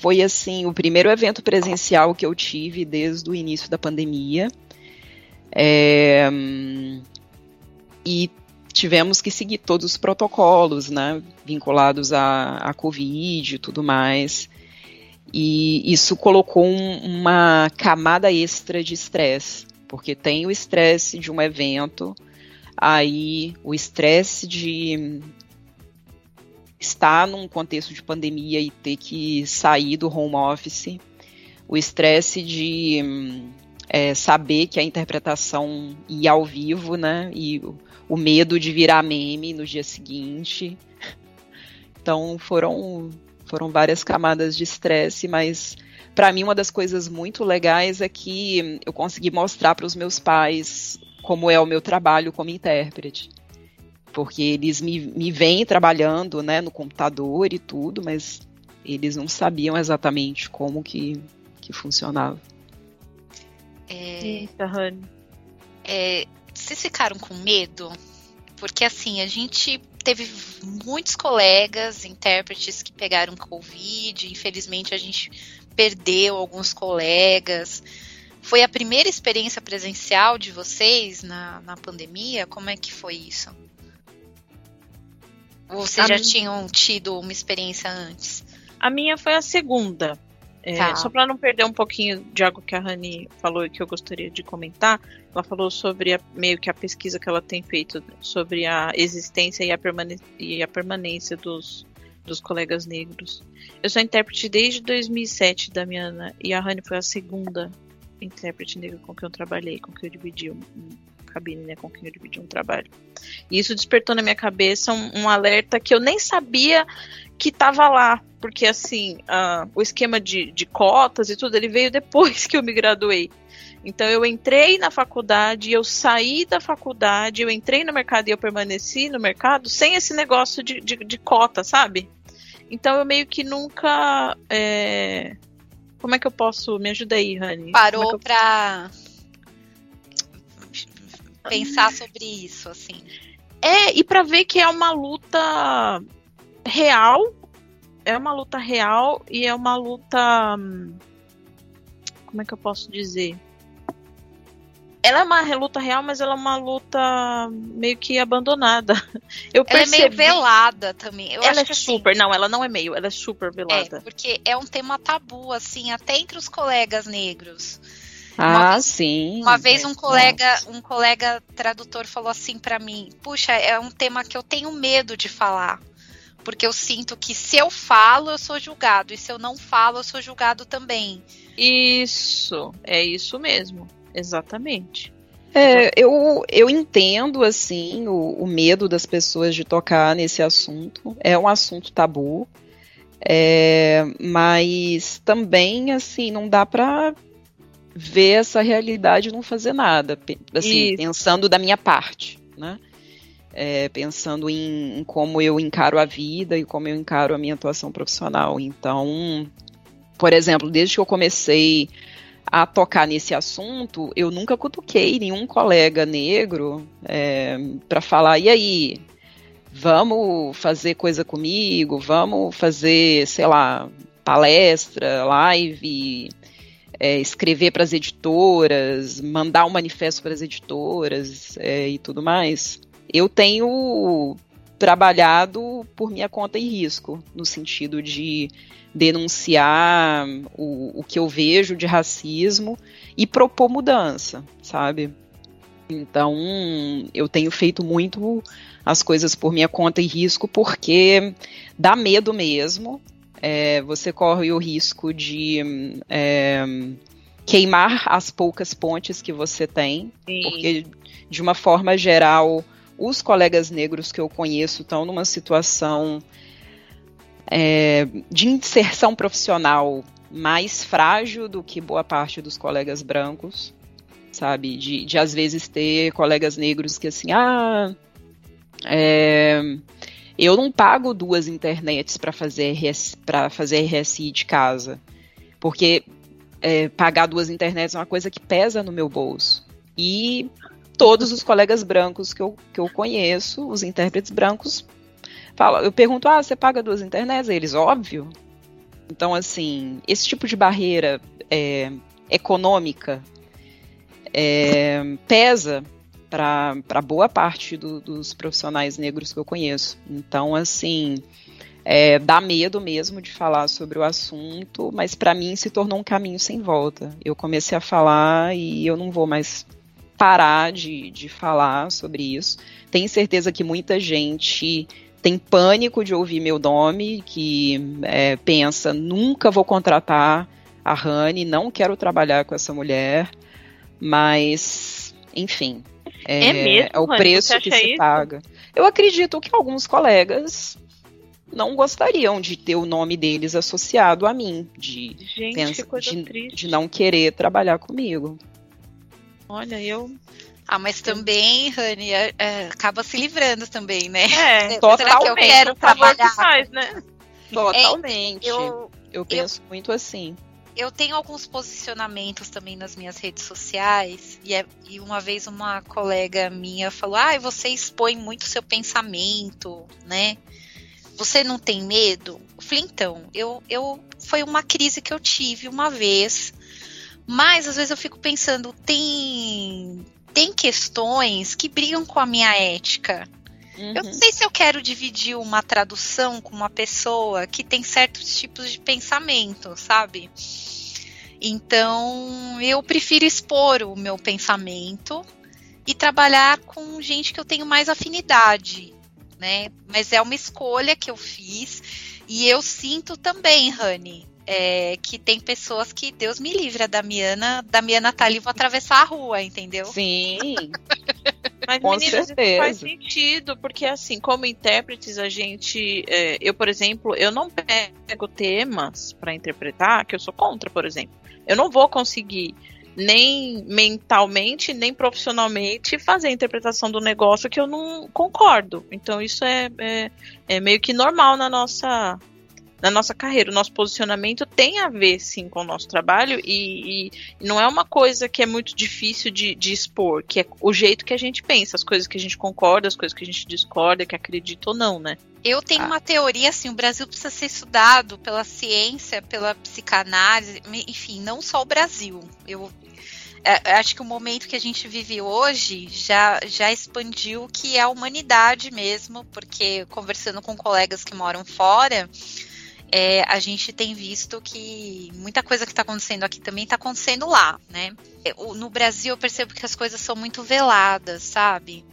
foi assim o primeiro evento presencial que eu tive desde o início da pandemia. É, e tivemos que seguir todos os protocolos, né, vinculados à, à Covid e tudo mais. E isso colocou um, uma camada extra de estresse, porque tem o estresse de um evento, aí o estresse de estar num contexto de pandemia e ter que sair do home office, o estresse de é, saber que a interpretação ia ao vivo, né? E o medo de virar meme no dia seguinte. Então foram foram várias camadas de estresse, mas para mim uma das coisas muito legais é que eu consegui mostrar para os meus pais como é o meu trabalho como intérprete. Porque eles me, me veem trabalhando né, no computador e tudo, mas eles não sabiam exatamente como que, que funcionava. É, Eita, é, vocês ficaram com medo? Porque assim, a gente teve muitos colegas, intérpretes que pegaram Covid, infelizmente a gente perdeu alguns colegas. Foi a primeira experiência presencial de vocês na, na pandemia? Como é que foi isso? Ou vocês a já minha... tinham tido uma experiência antes? A minha foi a segunda. É, tá. Só para não perder um pouquinho de algo que a Rani falou e que eu gostaria de comentar, ela falou sobre a, meio que a pesquisa que ela tem feito sobre a existência e a, permane e a permanência dos, dos colegas negros. Eu sou intérprete desde 2007 da Miana e a Rani foi a segunda intérprete negra com quem eu trabalhei, com quem eu dividi um, um cabine, né, com quem eu dividi um trabalho. E isso despertou na minha cabeça um, um alerta que eu nem sabia que estava lá, porque assim, uh, o esquema de, de cotas e tudo, ele veio depois que eu me graduei. Então eu entrei na faculdade, eu saí da faculdade, eu entrei no mercado e eu permaneci no mercado sem esse negócio de, de, de cota, sabe? Então eu meio que nunca. É... Como é que eu posso. Me ajuda aí, Rani. Parou é pra pensar sobre isso, assim. É, e para ver que é uma luta real, é uma luta real e é uma luta. Hum, como é que eu posso dizer? Ela é uma luta real, mas ela é uma luta meio que abandonada. Eu ela percebi... é meio velada também. Eu ela é assim, super, não, ela não é meio, ela é super velada. É, porque é um tema tabu, assim, até entre os colegas negros. Ah, uma, sim. Uma vez um colega, um colega tradutor falou assim para mim: "Puxa, é um tema que eu tenho medo de falar, porque eu sinto que se eu falo, eu sou julgado, e se eu não falo, eu sou julgado também". Isso, é isso mesmo. Exatamente. É, eu, eu entendo, assim, o, o, medo das pessoas de tocar nesse assunto. É um assunto tabu. É, mas também, assim, não dá para ver essa realidade e não fazer nada, assim, pensando da minha parte, né? É, pensando em, em, como eu encaro a vida e como eu encaro a minha atuação profissional. Então, por exemplo, desde que eu comecei a tocar nesse assunto, eu nunca cutuquei nenhum colega negro é, para falar, e aí, vamos fazer coisa comigo, vamos fazer, sei lá, palestra, live, é, escrever para as editoras, mandar um manifesto para as editoras é, e tudo mais. Eu tenho trabalhado por minha conta e risco, no sentido de denunciar o, o que eu vejo de racismo e propor mudança, sabe? Então, eu tenho feito muito as coisas por minha conta e risco, porque dá medo mesmo. É, você corre o risco de é, queimar as poucas pontes que você tem, Sim. porque, de uma forma geral, os colegas negros que eu conheço estão numa situação é, de inserção profissional mais frágil do que boa parte dos colegas brancos, sabe? De, de às vezes ter colegas negros que assim, ah, é, eu não pago duas internets para fazer para fazer RSI de casa, porque é, pagar duas internets é uma coisa que pesa no meu bolso. E todos os colegas brancos que eu, que eu conheço, os intérpretes brancos, falam, eu pergunto, ah, você paga duas internets? Eles, óbvio. Então, assim, esse tipo de barreira é, econômica é, pesa para boa parte do, dos profissionais negros que eu conheço. Então, assim, é, dá medo mesmo de falar sobre o assunto, mas para mim se tornou um caminho sem volta. Eu comecei a falar e eu não vou mais parar de, de falar sobre isso. Tenho certeza que muita gente tem pânico de ouvir meu nome, que é, pensa, nunca vou contratar a Rani, não quero trabalhar com essa mulher, mas, enfim, é, é, mesmo, é o preço que se isso? paga. Eu acredito que alguns colegas não gostariam de ter o nome deles associado a mim, de, Gente, pensa, de, de não querer trabalhar comigo. Olha, eu. Ah, mas também, Rani, é, é, acaba se livrando também, né? É, totalmente. Será que eu quero trabalhar? Faz, né? Totalmente. eu, eu penso eu, muito assim. Eu tenho alguns posicionamentos também nas minhas redes sociais, e, é, e uma vez uma colega minha falou: Ah, você expõe muito seu pensamento, né? Você não tem medo? Eu falei, então, eu, eu foi uma crise que eu tive uma vez mas às vezes eu fico pensando, tem tem questões que brigam com a minha ética. Uhum. Eu não sei se eu quero dividir uma tradução com uma pessoa que tem certos tipos de pensamento, sabe? Então, eu prefiro expor o meu pensamento e trabalhar com gente que eu tenho mais afinidade, né? Mas é uma escolha que eu fiz e eu sinto também, Rani, é, que tem pessoas que, Deus me livre, a Damiana, Damiana tá ali, vou atravessar a rua, entendeu? Sim. Mas, Com meninas, certeza. isso faz sentido, porque assim, como intérpretes, a gente. É, eu, por exemplo, eu não pego temas para interpretar que eu sou contra, por exemplo. Eu não vou conseguir nem mentalmente, nem profissionalmente fazer a interpretação do negócio que eu não concordo. Então isso é, é, é meio que normal na nossa na nossa carreira. O nosso posicionamento tem a ver, sim, com o nosso trabalho e, e não é uma coisa que é muito difícil de, de, expor, que é o jeito que a gente pensa, as coisas que a gente concorda, as coisas que a gente discorda, que acredita ou não, né? Eu tenho ah. uma teoria assim, o Brasil precisa ser estudado pela ciência, pela psicanálise, enfim, não só o Brasil. Eu é, acho que o momento que a gente vive hoje já, já expandiu o que é a humanidade mesmo, porque conversando com colegas que moram fora, é, a gente tem visto que muita coisa que está acontecendo aqui também está acontecendo lá, né? É, no Brasil eu percebo que as coisas são muito veladas, sabe?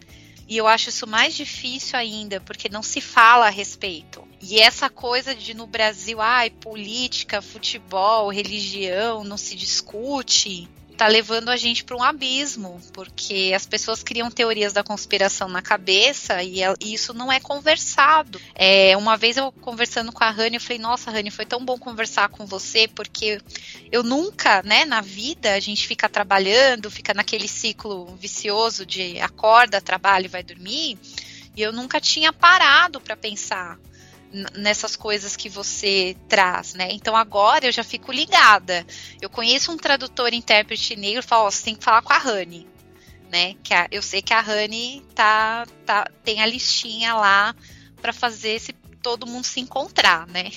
E eu acho isso mais difícil ainda, porque não se fala a respeito. E essa coisa de no Brasil, ai, política, futebol, religião, não se discute tá levando a gente para um abismo, porque as pessoas criam teorias da conspiração na cabeça e, e isso não é conversado. É, uma vez eu conversando com a Rani, eu falei: Nossa, Rani, foi tão bom conversar com você, porque eu nunca, né, na vida, a gente fica trabalhando, fica naquele ciclo vicioso de acorda, trabalha e vai dormir, e eu nunca tinha parado para pensar nessas coisas que você traz, né? Então agora eu já fico ligada. Eu conheço um tradutor intérprete negro, falo, oh, você tem que falar com a Rani, né? Que a, eu sei que a Rani tá, tá tem a listinha lá para fazer esse todo mundo se encontrar, né?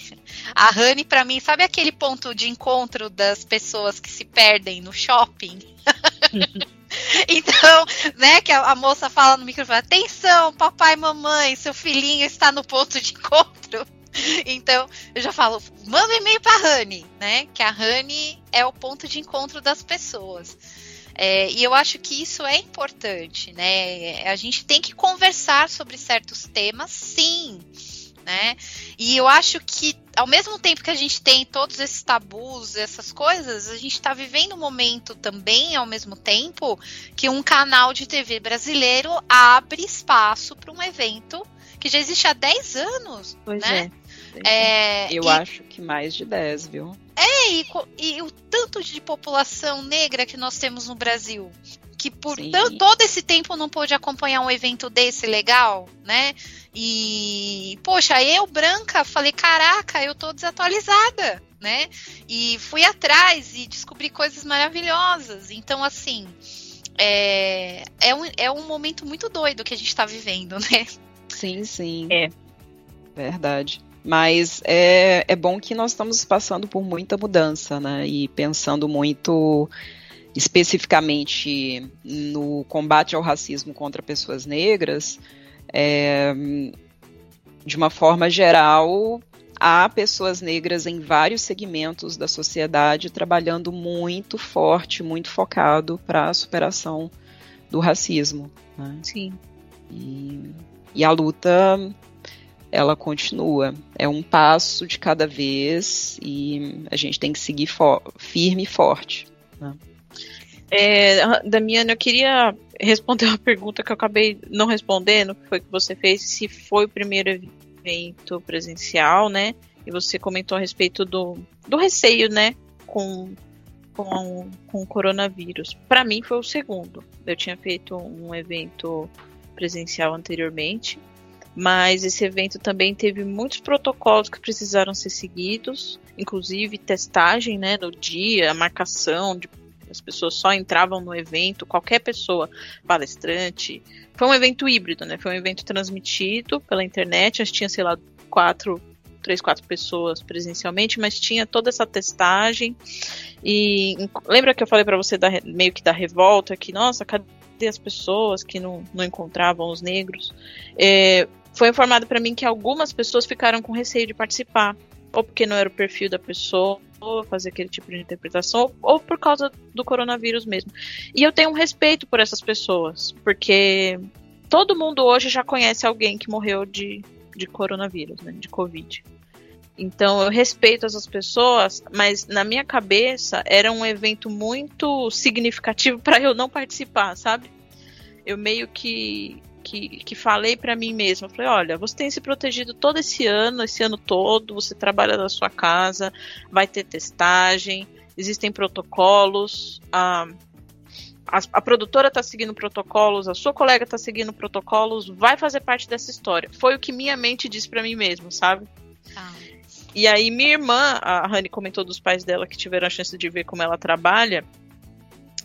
A Rani para mim, sabe aquele ponto de encontro das pessoas que se perdem no shopping? Então, né, que a, a, moça fala no microfone: atenção, papai mamãe, seu filhinho está no ponto de encontro. Então, eu já falo, manda um e-mail para a né? Que a Rani é o ponto de encontro das pessoas. É, e eu acho que isso é importante, né? A gente tem que conversar sobre certos temas, sim. Né? E eu acho que ao mesmo tempo que a gente tem todos esses tabus, essas coisas, a gente está vivendo um momento também, ao mesmo tempo, que um canal de TV brasileiro abre espaço para um evento que já existe há 10 anos, pois né? É. é eu e, acho que mais de 10, viu? É, e, e, o tanto de população negra que nós temos no Brasil. Que por todo esse tempo não pôde acompanhar um evento desse legal, né? E, poxa, eu, branca, falei: caraca, eu tô desatualizada, né? E fui atrás e descobri coisas maravilhosas. Então, assim, é, é, um, é um momento muito doido que a gente tá vivendo, né? Sim, sim. É. Verdade. Mas é, é bom que nós estamos passando por muita mudança, né? E pensando muito especificamente no combate ao racismo contra pessoas negras, é, de uma forma geral, há pessoas negras em vários segmentos da sociedade trabalhando muito forte, muito focado para a superação do racismo. Né? Sim. E e a luta ela continua. É um passo de cada vez e a gente tem que seguir firme e forte. Né? É, Damiana, eu queria responder uma pergunta que eu acabei não respondendo, que foi que você fez, se foi o primeiro evento presencial, né? E você comentou a respeito do, do receio, né? Com, com, com o coronavírus. Para mim foi o segundo. Eu tinha feito um evento presencial anteriormente, mas esse evento também teve muitos protocolos que precisaram ser seguidos, inclusive testagem, né, no dia, marcação de as pessoas só entravam no evento, qualquer pessoa, palestrante. Foi um evento híbrido, né? Foi um evento transmitido pela internet, acho que tinha, sei lá, quatro, três, quatro pessoas presencialmente, mas tinha toda essa testagem. E lembra que eu falei para você da, meio que da revolta, que, nossa, cadê as pessoas que não, não encontravam os negros, é, foi informado para mim que algumas pessoas ficaram com receio de participar, ou porque não era o perfil da pessoa, fazer aquele tipo de interpretação, ou por causa do coronavírus mesmo. E eu tenho um respeito por essas pessoas, porque todo mundo hoje já conhece alguém que morreu de, de coronavírus, né, de Covid. Então eu respeito essas pessoas, mas na minha cabeça era um evento muito significativo para eu não participar, sabe? Eu meio que que, que falei para mim mesma, falei, olha, você tem se protegido todo esse ano, esse ano todo, você trabalha na sua casa, vai ter testagem, existem protocolos, a, a, a produtora está seguindo protocolos, a sua colega está seguindo protocolos, vai fazer parte dessa história. Foi o que minha mente disse para mim mesmo, sabe? Ah. E aí minha irmã, a Rani comentou dos pais dela que tiveram a chance de ver como ela trabalha.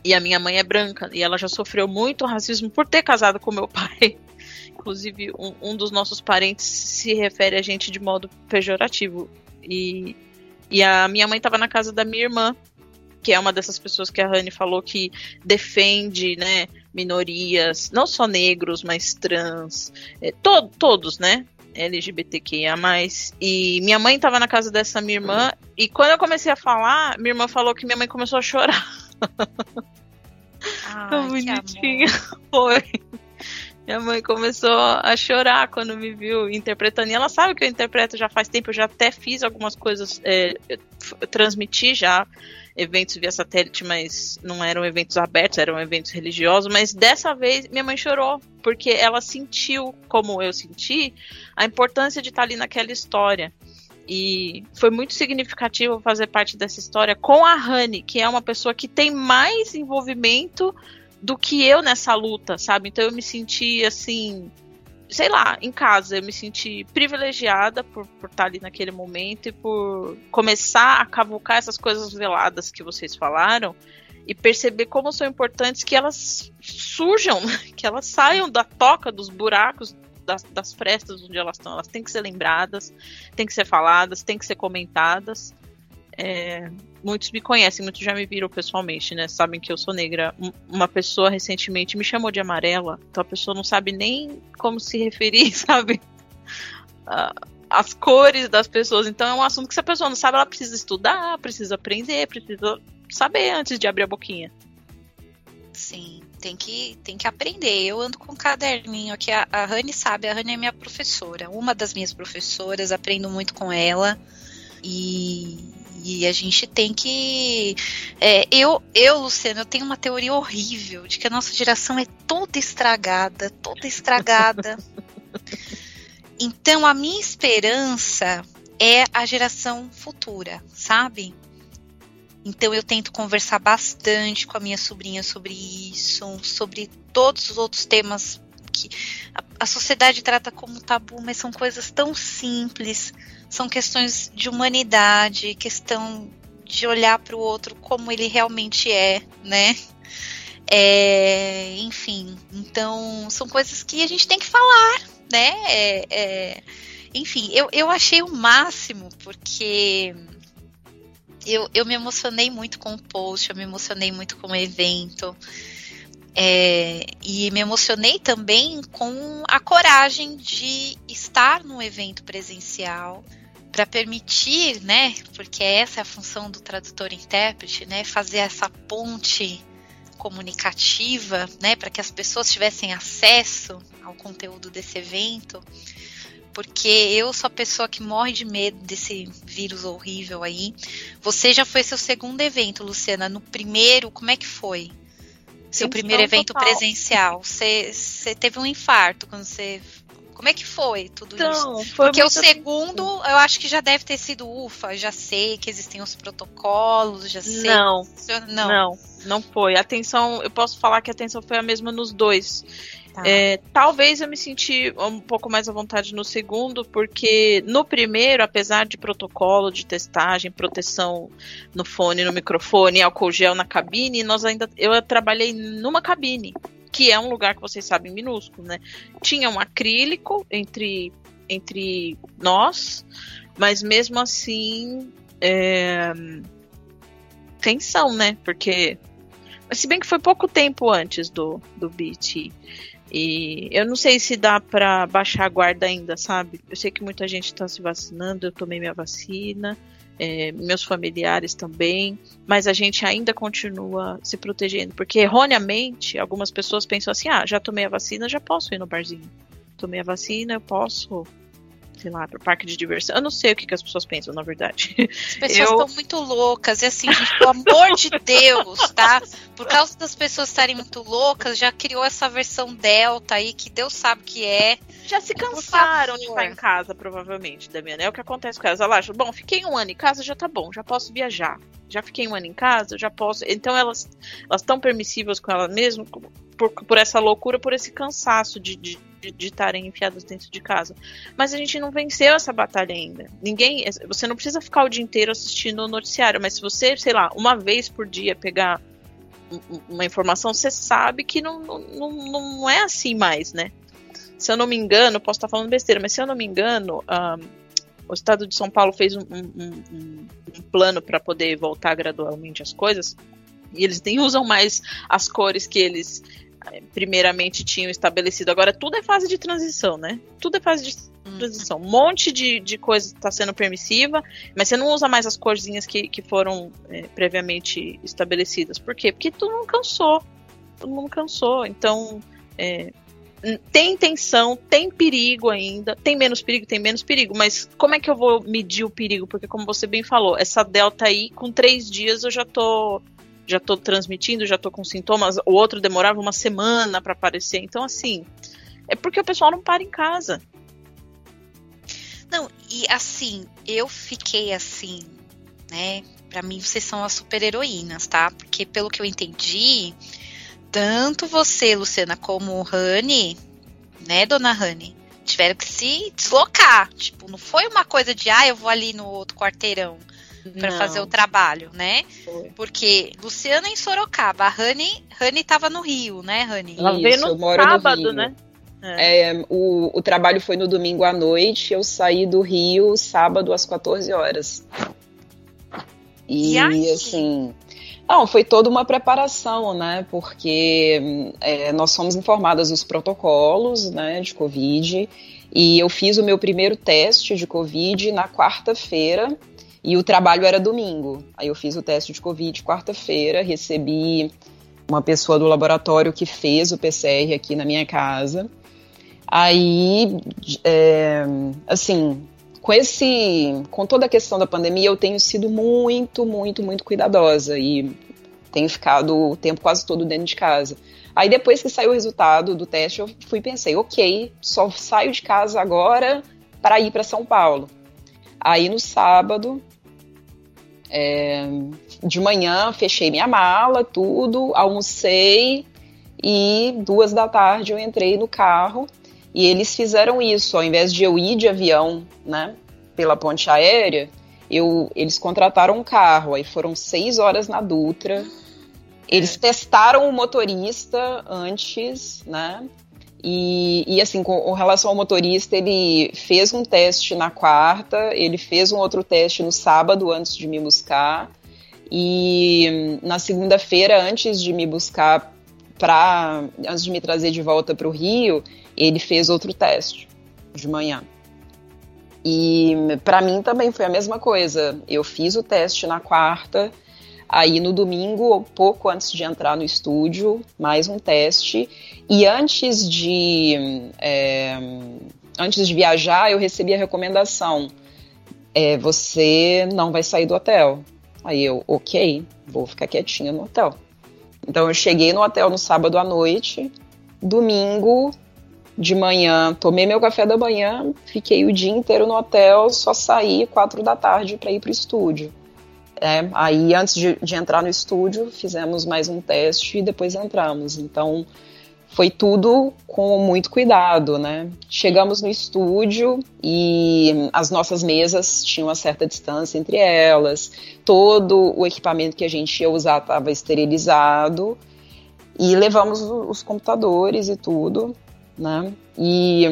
E a minha mãe é branca e ela já sofreu muito racismo por ter casado com meu pai. Inclusive, um, um dos nossos parentes se refere a gente de modo pejorativo. E, e a minha mãe estava na casa da minha irmã, que é uma dessas pessoas que a Rani falou que defende, né, minorias, não só negros, mas trans, é, to todos, né? LGBTQIA+. E minha mãe estava na casa dessa minha irmã, e quando eu comecei a falar, minha irmã falou que minha mãe começou a chorar. Tão bonitinha. Foi. Minha mãe começou a chorar quando me viu interpretando. E ela sabe que eu interpreto já faz tempo, eu já até fiz algumas coisas, é, transmiti já eventos via satélite, mas não eram eventos abertos, eram eventos religiosos. Mas dessa vez minha mãe chorou, porque ela sentiu, como eu senti, a importância de estar ali naquela história. E foi muito significativo fazer parte dessa história com a Honey, que é uma pessoa que tem mais envolvimento do que eu nessa luta, sabe? Então eu me senti assim, sei lá, em casa, eu me senti privilegiada por, por estar ali naquele momento e por começar a cavucar essas coisas veladas que vocês falaram e perceber como são importantes que elas surjam, que elas saiam da toca, dos buracos das, das frestas onde elas estão. Elas têm que ser lembradas, têm que ser faladas, têm que ser comentadas. É, muitos me conhecem, muitos já me viram pessoalmente, né? Sabem que eu sou negra. Uma pessoa recentemente me chamou de amarela, então a pessoa não sabe nem como se referir, sabe? As cores das pessoas. Então é um assunto que se a pessoa não sabe, ela precisa estudar, precisa aprender, precisa saber antes de abrir a boquinha. Sim, tem que, tem que aprender. Eu ando com um caderninho aqui. A, a Rani sabe, a Rani é minha professora. Uma das minhas professoras, aprendo muito com ela. E, e a gente tem que. É, eu, eu, Luciano, eu tenho uma teoria horrível de que a nossa geração é toda estragada, toda estragada. então a minha esperança é a geração futura, sabe? Então eu tento conversar bastante com a minha sobrinha sobre isso, sobre todos os outros temas que a, a sociedade trata como tabu, mas são coisas tão simples, são questões de humanidade, questão de olhar para o outro como ele realmente é, né? É, enfim, então são coisas que a gente tem que falar, né? É, é, enfim, eu, eu achei o máximo, porque eu, eu me emocionei muito com o post, eu me emocionei muito com o evento. É, e me emocionei também com a coragem de estar no evento presencial para permitir, né? Porque essa é a função do tradutor-intérprete, né? Fazer essa ponte comunicativa, né? Para que as pessoas tivessem acesso ao conteúdo desse evento porque eu sou a pessoa que morre de medo desse vírus horrível aí. Você já foi seu segundo evento, Luciana. No primeiro, como é que foi? Seu primeiro evento total. presencial. Você, você teve um infarto quando você como é que foi tudo então, isso? Porque o segundo, eu acho que já deve ter sido ufa, já sei que existem os protocolos, já sei. Não, não, não, não foi. A atenção, eu posso falar que a atenção foi a mesma nos dois. Tá. É, talvez eu me senti um pouco mais à vontade no segundo, porque no primeiro, apesar de protocolo de testagem, proteção no fone, no microfone, álcool gel na cabine, nós ainda eu trabalhei numa cabine, que é um lugar que vocês sabem minúsculo, né? Tinha um acrílico entre entre nós, mas mesmo assim é, tensão, né? Porque se bem que foi pouco tempo antes do, do beat. E eu não sei se dá para baixar a guarda ainda, sabe? Eu sei que muita gente está se vacinando, eu tomei minha vacina, é, meus familiares também, mas a gente ainda continua se protegendo, porque erroneamente algumas pessoas pensam assim: ah, já tomei a vacina, já posso ir no barzinho. Tomei a vacina, eu posso sei lá, pro parque de diversão. Eu não sei o que, que as pessoas pensam, na verdade. As pessoas estão eu... muito loucas. E assim, gente, pelo amor de Deus, tá? Por causa das pessoas estarem muito loucas, já criou essa versão Delta aí, que Deus sabe que é. Já se cansaram de ficar em casa, provavelmente, Damiana. É o que acontece com elas. Elas acham, bom, fiquei um ano em casa, já tá bom, já posso viajar. Já fiquei um ano em casa, já posso. Então elas estão permissivas com elas mesmo por, por essa loucura, por esse cansaço de, de de estarem enfiados dentro de casa. Mas a gente não venceu essa batalha ainda. Ninguém. Você não precisa ficar o dia inteiro assistindo o noticiário, mas se você, sei lá, uma vez por dia pegar uma informação, você sabe que não, não, não é assim mais, né? Se eu não me engano, posso estar falando besteira, mas se eu não me engano, um, o estado de São Paulo fez um, um, um, um plano para poder voltar gradualmente as coisas. E eles nem usam mais as cores que eles primeiramente tinham estabelecido. Agora tudo é fase de transição, né? Tudo é fase de hum. transição. Um monte de, de coisa está sendo permissiva, mas você não usa mais as corzinhas que, que foram é, previamente estabelecidas. Por quê? Porque todo mundo cansou. Todo mundo cansou. Então, é, tem tensão, tem perigo ainda, tem menos perigo, tem menos perigo, mas como é que eu vou medir o perigo? Porque, como você bem falou, essa delta aí, com três dias eu já tô já tô transmitindo, já tô com sintomas, o outro demorava uma semana para aparecer. Então, assim, é porque o pessoal não para em casa. Não, e assim, eu fiquei assim, né? Para mim, vocês são as super-heroínas, tá? Porque pelo que eu entendi, tanto você, Luciana, como o Rani, né, dona Rani, tiveram que se deslocar. Tipo, não foi uma coisa de, ah, eu vou ali no outro quarteirão para fazer o trabalho, né? Foi. Porque Luciana em Sorocaba, a Rani, Rani tava no Rio, né, Rani? Ela veio no sábado, no né? É. É, o, o trabalho foi no domingo à noite, eu saí do Rio sábado às 14 horas. E, e assim. Não, foi toda uma preparação, né? Porque é, nós fomos informadas dos protocolos né, de Covid. E eu fiz o meu primeiro teste de Covid na quarta-feira e o trabalho era domingo. Aí eu fiz o teste de Covid quarta-feira, recebi uma pessoa do laboratório que fez o PCR aqui na minha casa. Aí, é, assim, com esse, com toda a questão da pandemia, eu tenho sido muito, muito, muito cuidadosa e tenho ficado o tempo quase todo dentro de casa. Aí depois que saiu o resultado do teste, eu fui pensei, ok, só saio de casa agora para ir para São Paulo. Aí no sábado, é, de manhã, fechei minha mala, tudo, almocei e duas da tarde eu entrei no carro e eles fizeram isso, ao invés de eu ir de avião, né, pela ponte aérea, eu, eles contrataram um carro, aí foram seis horas na Dutra. Eles testaram o motorista antes, né? E, e, assim, com, relação ao motorista, ele fez um teste na quarta, ele fez um outro teste no sábado antes de me buscar. E na segunda-feira, antes de me buscar para antes de me trazer de volta para o Rio, ele fez outro teste de manhã. E para mim também foi a mesma coisa. Eu fiz o teste na quarta, aí no domingo, pouco antes de entrar no estúdio, mais um teste. E antes de é, antes de viajar, eu recebi a recomendação: é, você não vai sair do hotel. Aí eu, ok, vou ficar quietinha no hotel. Então eu cheguei no hotel no sábado à noite, domingo de manhã, tomei meu café da manhã, fiquei o dia inteiro no hotel, só saí quatro da tarde para ir para o estúdio. É, aí antes de, de, entrar no estúdio, fizemos mais um teste e depois entramos. Então foi tudo com muito cuidado, né? Chegamos no estúdio e as nossas mesas tinham uma certa distância entre elas, todo o equipamento que a gente ia usar estava esterilizado e levamos os computadores e tudo né? E,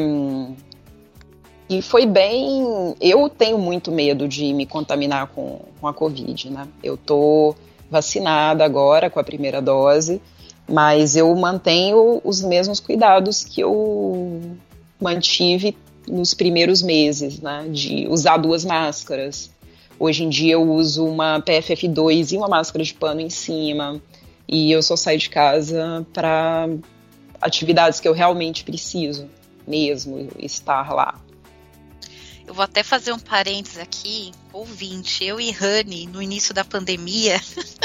e foi bem. Eu tenho muito medo de me contaminar com, com a Covid, né? Eu tô vacinada agora com a primeira dose, mas eu mantenho os mesmos cuidados que eu mantive nos primeiros meses, né? De usar duas máscaras. Hoje em dia eu uso uma PFF2 e uma máscara de pano em cima. E eu só saio de casa para atividades que eu realmente preciso mesmo estar lá. Eu vou até fazer um parênteses aqui, ouvinte, eu e Rani, no início da pandemia,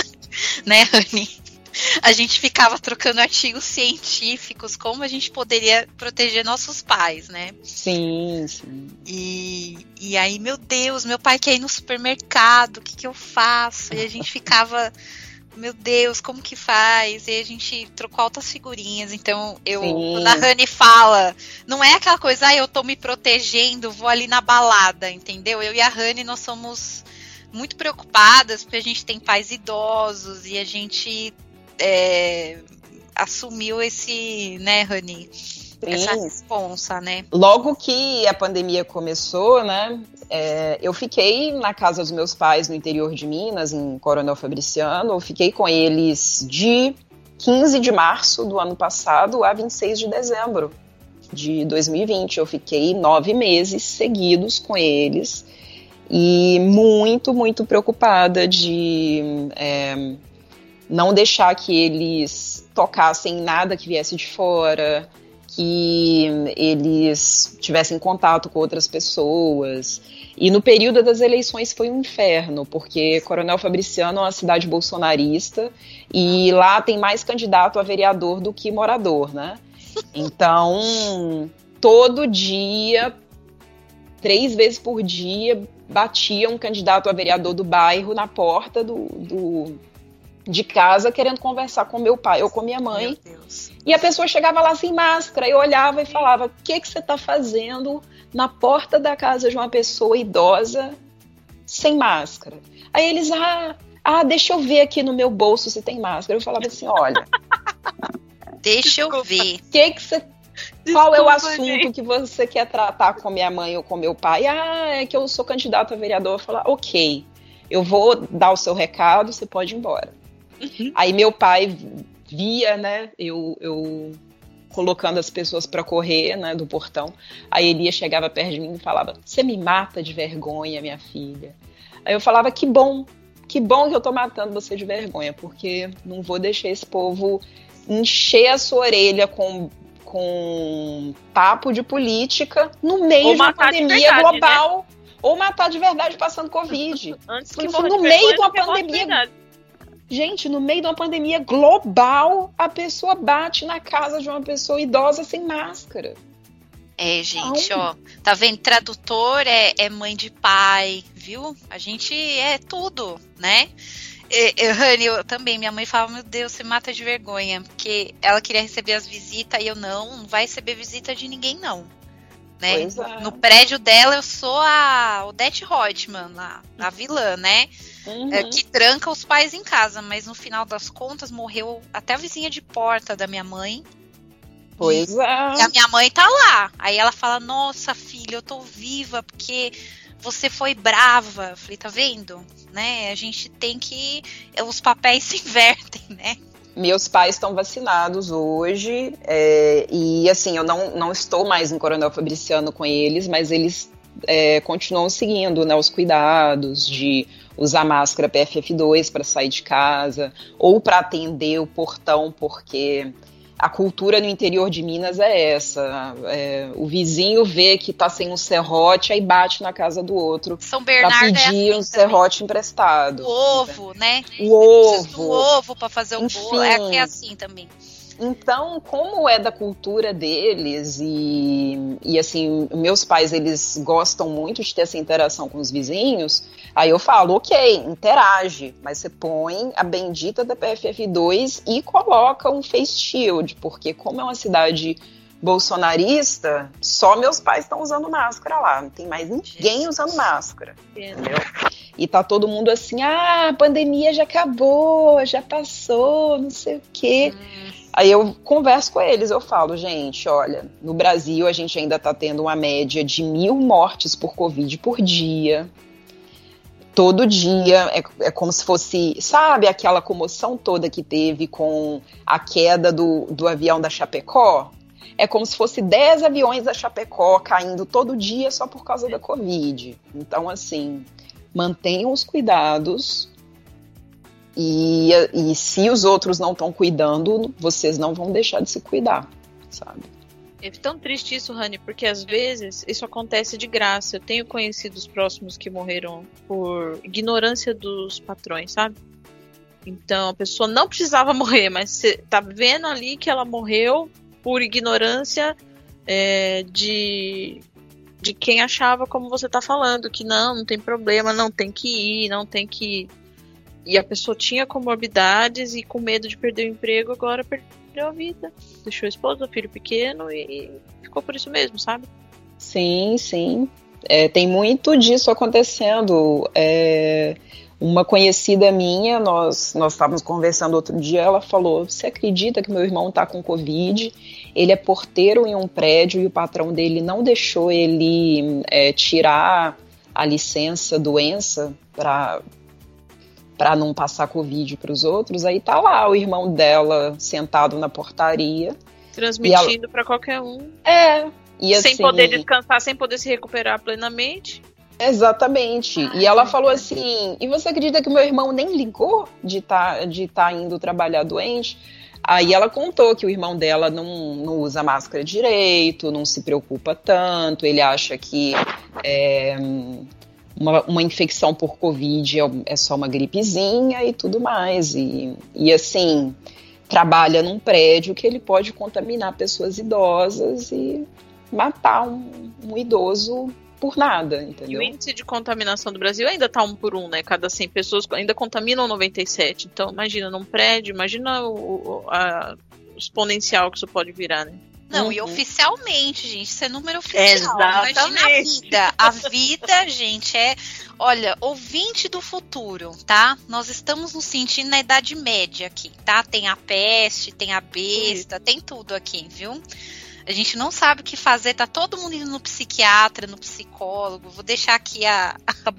né, Rani? A gente ficava trocando artigos científicos, como a gente poderia proteger nossos pais, né? Sim, sim. E, e aí, meu Deus, meu pai quer ir no supermercado, o que, que eu faço? E a gente ficava meu Deus, como que faz? E a gente trocou altas figurinhas. Então, eu, Sim. quando a Rani fala, não é aquela coisa, ah, eu tô me protegendo, vou ali na balada, entendeu? Eu e a Rani, nós somos muito preocupadas, porque a gente tem pais idosos e a gente é, assumiu esse, né, Rani? Essa responsa, né? Logo que a pandemia começou, né? É, eu fiquei na casa dos meus pais no interior de Minas, em Coronel Fabriciano. Eu fiquei com eles de 15 de março do ano passado a 26 de dezembro de 2020. Eu fiquei nove meses seguidos com eles e muito, muito preocupada de é, não deixar que eles tocassem nada que viesse de fora, que eles tivessem contato com outras pessoas. E no período das eleições foi um inferno, porque Coronel Fabriciano é uma cidade bolsonarista e lá tem mais candidato a vereador do que morador, né? Então, todo dia, três vezes por dia, batia um candidato a vereador do bairro na porta do, do de casa querendo conversar com meu pai ou com minha mãe. E a pessoa chegava lá sem máscara, eu olhava e falava: "O que que você está fazendo na porta da casa de uma pessoa idosa sem máscara?" Aí eles: "Ah, ah, deixa eu ver aqui no meu bolso se tem máscara." Eu falava assim: "Olha, deixa eu ver. Que que você qual é o assunto gente. que você quer tratar com minha mãe ou com meu pai? Ah, é que eu sou candidato a vereador. Eu falo, ok, eu vou dar o seu recado, você pode ir embora. Uhum. Aí meu pai via, né, eu, eu colocando as pessoas para correr, né, do portão. Aí Elia chegava perto de mim e falava: "Você me mata de vergonha, minha filha". Aí eu falava: "Que bom". que bom que eu tô matando você de vergonha, porque não vou deixar esse povo encher a sua orelha com, com papo de política no meio de uma pandemia de verdade, né? global. Né? Ou matar de verdade passando Covid. Antes que no meio de uma pandemia. Gente, no meio de uma pandemia global, a pessoa bate na casa de uma pessoa idosa sem máscara. É, gente, ó. Tá vendo? Tradutor é, é mãe de pai, viu? A gente é tudo, né? Eu, Rani, eu também, minha mãe falava, meu Deus, você mata de vergonha, porque ela queria receber as visitas e eu não, não vai receber visita de ninguém, não. Né? É. No prédio dela eu sou a Odette Reutemann, a, a vilã, né? Uhum. É, que tranca os pais em casa, mas no final das contas morreu até a vizinha de porta da minha mãe. Pois e, é. E a minha mãe tá lá. Aí ela fala: Nossa, filha, eu tô viva porque você foi brava. Eu falei, tá vendo? Né? A gente tem que. Os papéis se invertem, né? Meus pais estão vacinados hoje, é, e assim, eu não, não estou mais em Coronel Fabriciano com eles, mas eles é, continuam seguindo né, os cuidados de usar máscara PFF2 para sair de casa, ou para atender o portão, porque a cultura no interior de Minas é essa. É, o vizinho vê que tá sem um serrote, aí bate na casa do outro. São Bernardo pra pedir é assim um serrote emprestado. O ovo, né? O ovo. O ovo para fazer o Enfim, bolo. É é assim também. Então, como é da cultura deles e, e assim, meus pais eles gostam muito de ter essa interação com os vizinhos, aí eu falo, ok, interage, mas você põe a bendita da PFF2 e coloca um face shield, porque como é uma cidade bolsonarista, só meus pais estão usando máscara lá, não tem mais ninguém usando máscara. Entendeu? E tá todo mundo assim, ah, a pandemia já acabou, já passou, não sei o quê. Hum. Aí eu converso com eles, eu falo, gente, olha, no Brasil a gente ainda está tendo uma média de mil mortes por Covid por dia. Todo dia é, é como se fosse, sabe, aquela comoção toda que teve com a queda do, do avião da Chapecó? É como se fosse 10 aviões da Chapecó caindo todo dia só por causa da Covid. Então, assim, mantenham os cuidados, e, e se os outros não estão cuidando, vocês não vão deixar de se cuidar, sabe? É tão triste isso, Rani, porque às vezes isso acontece de graça. Eu tenho conhecidos próximos que morreram por ignorância dos patrões, sabe? Então a pessoa não precisava morrer, mas você tá vendo ali que ela morreu por ignorância é, de, de quem achava como você tá falando, que não, não tem problema, não tem que ir, não tem que e a pessoa tinha comorbidades e com medo de perder o emprego, agora perdeu a vida. Deixou a esposa, o filho pequeno e ficou por isso mesmo, sabe? Sim, sim. É, tem muito disso acontecendo. É, uma conhecida minha, nós, nós estávamos conversando outro dia, ela falou: Você acredita que meu irmão está com Covid? Ele é porteiro em um prédio e o patrão dele não deixou ele é, tirar a licença doença para para não passar Covid para os outros, aí tá lá o irmão dela sentado na portaria. Transmitindo ela... para qualquer um. É. E sem assim, poder descansar, sem poder se recuperar plenamente. Exatamente. Ai, e ela falou assim: e você acredita que meu irmão nem ligou de tá, de tá indo trabalhar doente? Aí ela contou que o irmão dela não, não usa máscara direito, não se preocupa tanto, ele acha que é, uma, uma infecção por Covid é, é só uma gripezinha e tudo mais. E, e assim, trabalha num prédio que ele pode contaminar pessoas idosas e matar um, um idoso por nada, entendeu? E o índice de contaminação do Brasil ainda tá um por um, né? Cada 100 pessoas ainda contaminam 97. Então, imagina num prédio, imagina o, a, o exponencial que isso pode virar, né? Não, uhum. e oficialmente, gente, isso é número oficial. Exatamente. Imagina a vida. A vida, gente, é. Olha, ouvinte do futuro, tá? Nós estamos nos sentindo na Idade Média aqui, tá? Tem a peste, tem a besta, tem tudo aqui, viu? A gente não sabe o que fazer, tá todo mundo indo no psiquiatra, no psicólogo. Vou deixar aqui a, a,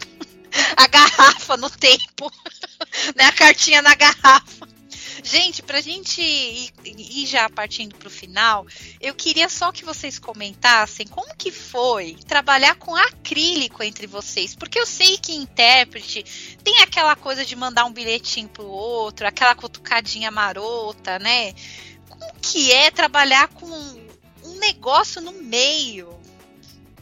a garrafa no tempo, né? A cartinha na garrafa Gente, pra gente ir, ir já partindo pro final, eu queria só que vocês comentassem como que foi trabalhar com acrílico entre vocês, porque eu sei que intérprete tem aquela coisa de mandar um bilhetinho pro outro, aquela cutucadinha marota, né? Como que é trabalhar com um negócio no meio?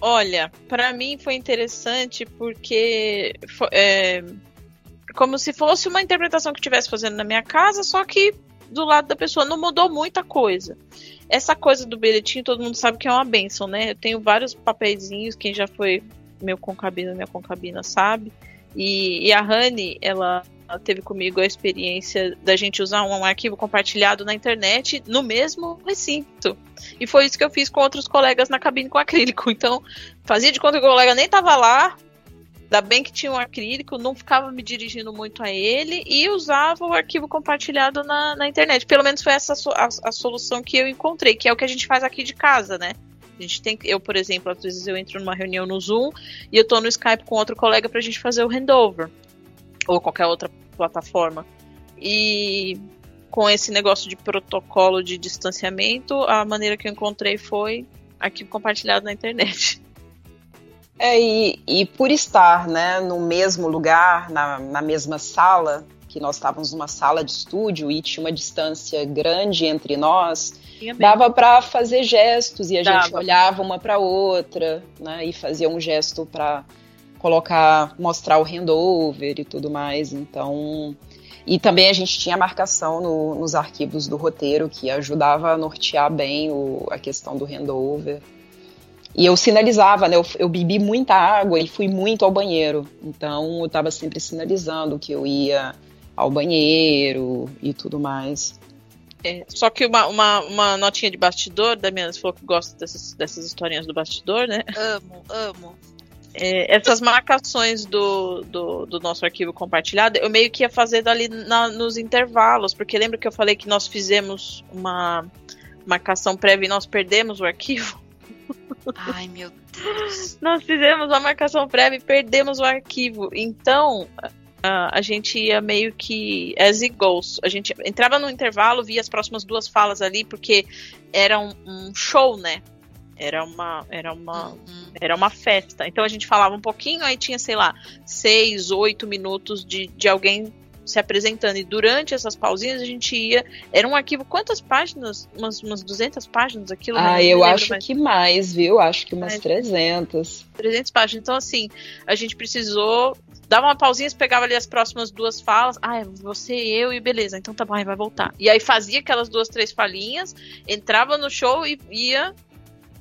Olha, para mim foi interessante porque é, como se fosse uma interpretação que estivesse fazendo na minha casa, só que do lado da pessoa não mudou muita coisa. Essa coisa do bilhetinho, todo mundo sabe que é uma benção, né? Eu tenho vários papeizinhos, quem já foi meu concabina, minha concabina sabe. E, e a Rani, ela teve comigo a experiência da gente usar um arquivo compartilhado na internet no mesmo recinto. E foi isso que eu fiz com outros colegas na cabine com acrílico. Então, fazia de conta que o colega nem estava lá, Ainda bem que tinha um acrílico, não ficava me dirigindo muito a ele e usava o arquivo compartilhado na, na internet. Pelo menos foi essa a, a, solução que eu encontrei, que é o que a gente faz aqui de casa, né? A gente tem, eu, por exemplo, às vezes eu entro numa reunião no Zoom e eu tô no Skype com outro colega pra gente fazer o handover. Ou qualquer outra plataforma. E com esse negócio de protocolo de distanciamento, a maneira que eu encontrei foi arquivo compartilhado na internet. É, e, e por estar né, no mesmo lugar, na, na mesma sala, que nós estávamos numa sala de estúdio e tinha uma distância grande entre nós, dava para fazer gestos e a dava. gente olhava uma para outra, né, e fazia um gesto para colocar, mostrar o handover e tudo mais. Então, e também a gente tinha marcação no, nos arquivos do roteiro que ajudava a nortear bem o, a questão do handover. E eu sinalizava, né? Eu, eu, bebi muita água e fui muito ao banheiro. Então eu estava sempre sinalizando que eu ia ao banheiro e tudo mais. É, só que uma, uma, uma, notinha de bastidor, Damiana, você falou que gosta dessas, dessas historinhas do bastidor, né? Amo, amo. É, essas marcações do, do, do, nosso arquivo compartilhado, eu meio que ia fazer ali na, nos intervalos, porque lembra que eu falei que nós fizemos uma marcação prévia e nós perdemos o arquivo? Ai, meu Deus. Nós fizemos uma marcação prévia e perdemos o arquivo. Então, a, gente ia meio que as it goes. A gente entrava no intervalo, via as próximas duas falas ali, porque era um, um show, né? Era uma, era uma, uhum. era uma festa. Então a gente falava um pouquinho, aí tinha, sei lá, seis, oito minutos de, de alguém se apresentando. E durante essas pausinhas a gente ia. Era um arquivo, quantas páginas? Umas, umas 200 páginas aquilo? Ah, eu acho que mais, viu? Acho que umas mais. 300. 300 páginas. Então, assim, a gente precisou. dar uma pausinha, pegava ali as próximas duas falas. Ah, é você, eu e beleza. Então tá bom, aí vai voltar. E aí fazia aquelas duas, três falinhas, entrava no show e ia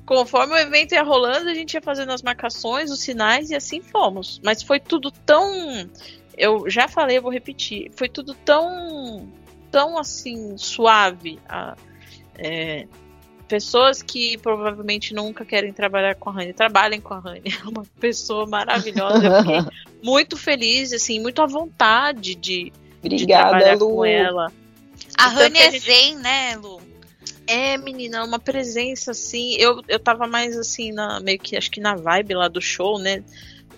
conforme o evento ia rolando, a gente ia fazendo as marcações, os sinais e assim fomos. Mas foi tudo tão eu já falei, eu vou repetir. Foi tudo tão, tão assim, suave. A, é, pessoas que provavelmente nunca querem trabalhar com a Rani, trabalhem com a Rani. É uma pessoa maravilhosa. Eu fiquei muito feliz, assim, muito à vontade de, Obrigada, de trabalhar Lu. com ela. A Rani é gente... zen, né, Lu? É, menina, uma presença assim. Eu, eu tava mais assim, na, meio que acho que na vibe lá do show, né?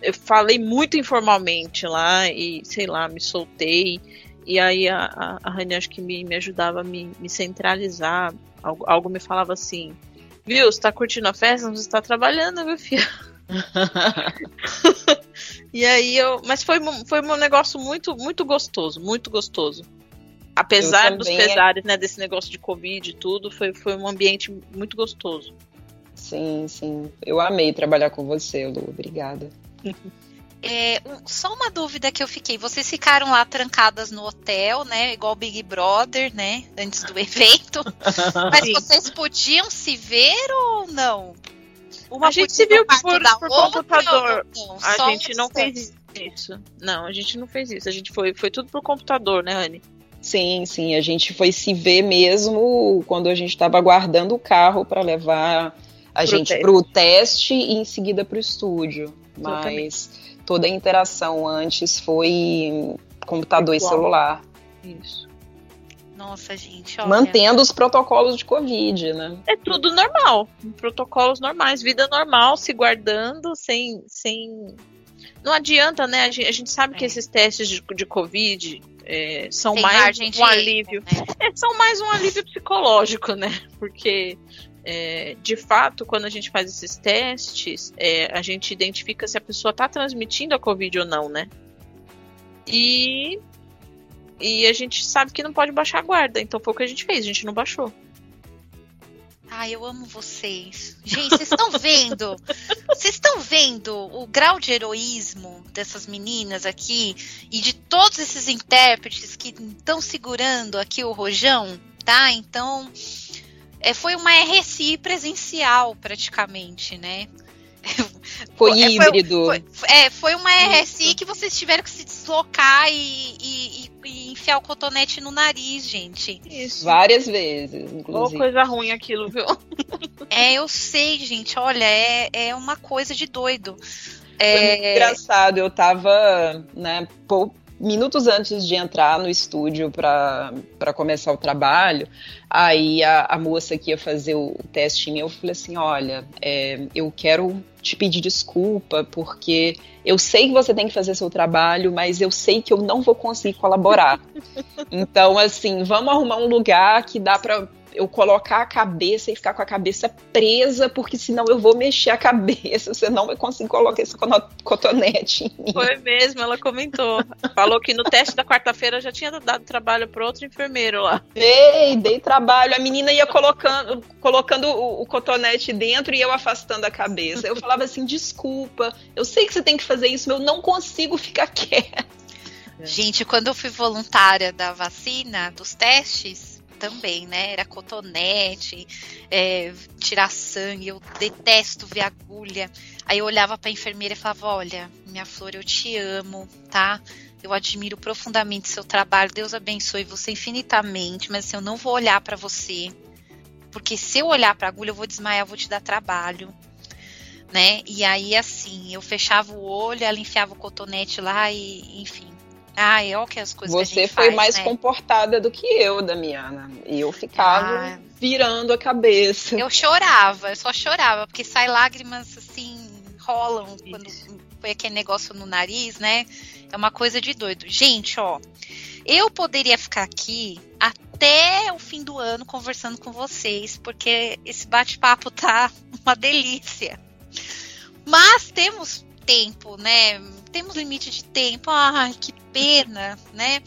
Eu falei muito informalmente lá e, sei lá, me soltei. E aí a, a, a Rani acho que me, me ajudava a me, me centralizar. Algo, algo me falava assim, viu, você tá curtindo a festa, você tá trabalhando, meu filho. e aí eu. Mas foi, foi um negócio muito, muito gostoso, muito gostoso. Apesar dos pesares, né, desse negócio de Covid e tudo, foi, foi um ambiente muito gostoso. Sim, sim. Eu amei trabalhar com você, Lu. Obrigada. É, só uma dúvida que eu fiquei. Vocês ficaram lá trancadas no hotel, né? Igual Big Brother, né? Antes do evento. Mas Sim. vocês podiam se ver ou não? Uma a gente se viu por, por computador. Não, a gente não fez isso. Não, a gente não fez isso. A gente foi, foi tudo por computador, né, Anne? Sim, sim. A gente foi se ver mesmo quando a gente estava aguardando o carro para levar a pro gente para o teste e em seguida para o estúdio. Mas toda a interação antes foi computador Igual. e celular. Isso. Nossa, gente. Olha. Mantendo os protocolos de Covid, né? É tudo normal. Protocolos normais, vida normal, se guardando, sem. sem... Não adianta, né? A gente, a gente sabe é. que esses testes de, de Covid é, são Tem mais um alívio. Né? é, são mais um alívio psicológico, né? Porque é, de fato, quando a gente faz esses testes, é, a gente identifica se a pessoa está transmitindo a Covid ou não, né? E, e a gente sabe que não pode baixar a guarda. Então foi o que a gente fez, a gente não baixou. Ai, eu amo vocês. Gente, vocês estão vendo? Vocês estão vendo o grau de heroísmo dessas meninas aqui e de todos esses intérpretes que estão segurando aqui o rojão, tá? Então, é, foi uma RSI presencial praticamente, né? Foi é, híbrido. Foi, foi, é, foi uma RSI que vocês tiveram que se deslocar e, e, e, enfiar o cotonete no nariz, gente. Isso. Várias vezes, inclusive. Oh, coisa ruim aquilo, viu? É, eu sei, gente. Olha, é, é uma coisa de doido. É... engraçado, eu tava, né, minutos antes de entrar no estúdio para começar o trabalho, aí a, a, moça que ia fazer o teste eu falei assim, olha, é, eu quero te pedir desculpa, porque eu sei que você tem que fazer seu trabalho, mas eu sei que eu não vou conseguir colaborar. então, assim, vamos arrumar um lugar que dá para eu colocar a cabeça e ficar com a cabeça presa, porque senão eu vou mexer a cabeça, você não vai conseguir colocar esse cotonete em mim. Foi mesmo, ela comentou. Falou que no teste da quarta-feira já tinha dado trabalho para outro enfermeiro lá. Dei, dei trabalho. A menina ia colocando, colocando o, o cotonete dentro e eu afastando a cabeça. Eu falava assim: desculpa, eu sei que você tem que fazer isso, mas eu não consigo ficar quieta. Gente, quando eu fui voluntária da vacina, dos testes, também, né? Era cotonete, é, tirar sangue, eu detesto ver agulha. Aí eu olhava para a enfermeira e falava: Olha, minha flor, eu te amo, tá? Eu admiro profundamente seu trabalho, Deus abençoe você infinitamente, mas assim, eu não vou olhar para você, porque se eu olhar para agulha, eu vou desmaiar, eu vou te dar trabalho. Né? E aí, assim, eu fechava o olho, ela enfiava o cotonete lá e, enfim, ah, é o que as coisas Você foi faz, mais né? comportada do que eu, Damiana. E eu ficava ah, virando a cabeça. Eu chorava, eu só chorava, porque sai lágrimas assim, rolam Isso. quando foi aquele negócio no nariz, né? É uma coisa de doido. Gente, ó, eu poderia ficar aqui até o fim do ano conversando com vocês, porque esse bate-papo tá uma delícia. Mas temos tempo, né? Temos limite de tempo. Ai, que pena, né?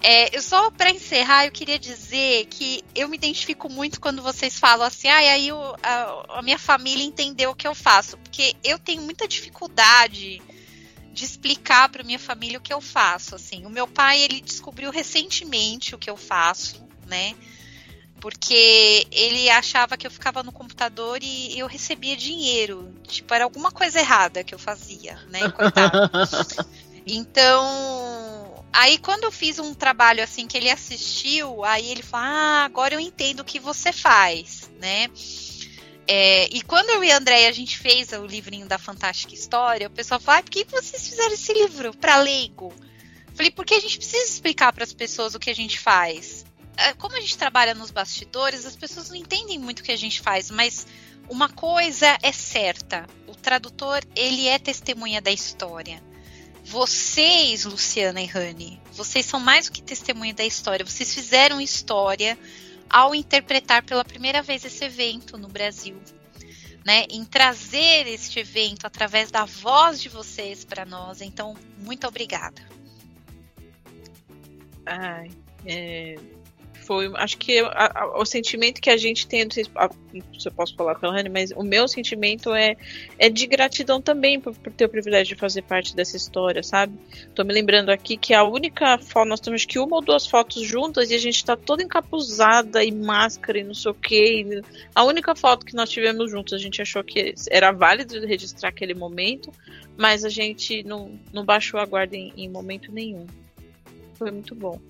É, eu só para encerrar, eu queria dizer que eu me identifico muito quando vocês falam assim, ah, aí a, a, minha família entendeu o que eu faço, porque eu tenho muita dificuldade de explicar para minha família o que eu faço. Assim, o meu pai ele descobriu recentemente o que eu faço, né? Porque ele achava que eu ficava no computador e eu recebia dinheiro. Tipo, era alguma coisa errada que eu fazia, né? Coitado. Então, aí quando eu fiz um trabalho assim que ele assistiu, aí ele falou: Ah, agora eu entendo o que você faz, né? É, e quando eu e a Andréia a gente fez o livrinho da Fantástica História, o pessoal falou: ah, por que vocês fizeram esse livro para leigo? Falei, porque a gente precisa explicar para as pessoas o que a gente faz. É, como a gente trabalha nos bastidores, as pessoas não entendem muito o que a gente faz, mas uma coisa é certa: o tradutor ele é testemunha da história. Vocês, Luciana e Rani, vocês são mais do que testemunha da história. Vocês fizeram história ao interpretar pela primeira vez esse evento no Brasil. Né, em trazer este evento através da voz de vocês para nós. Então, muito obrigada. Ai, é, foi, acho que a, a, o sentimento que a gente tem, não sei se eu posso falar com a Rani, mas o meu sentimento é, é de gratidão também por, por, ter o privilégio de fazer parte dessa história, sabe? Tô me lembrando aqui que a única foto, nós temos que uma ou duas fotos juntas e a gente tá toda encapuzada e máscara e não sei o que. A única foto que nós tivemos juntos, a gente achou que era válido registrar aquele momento, mas a gente não, não baixou a guarda em, em momento nenhum. Foi muito bom.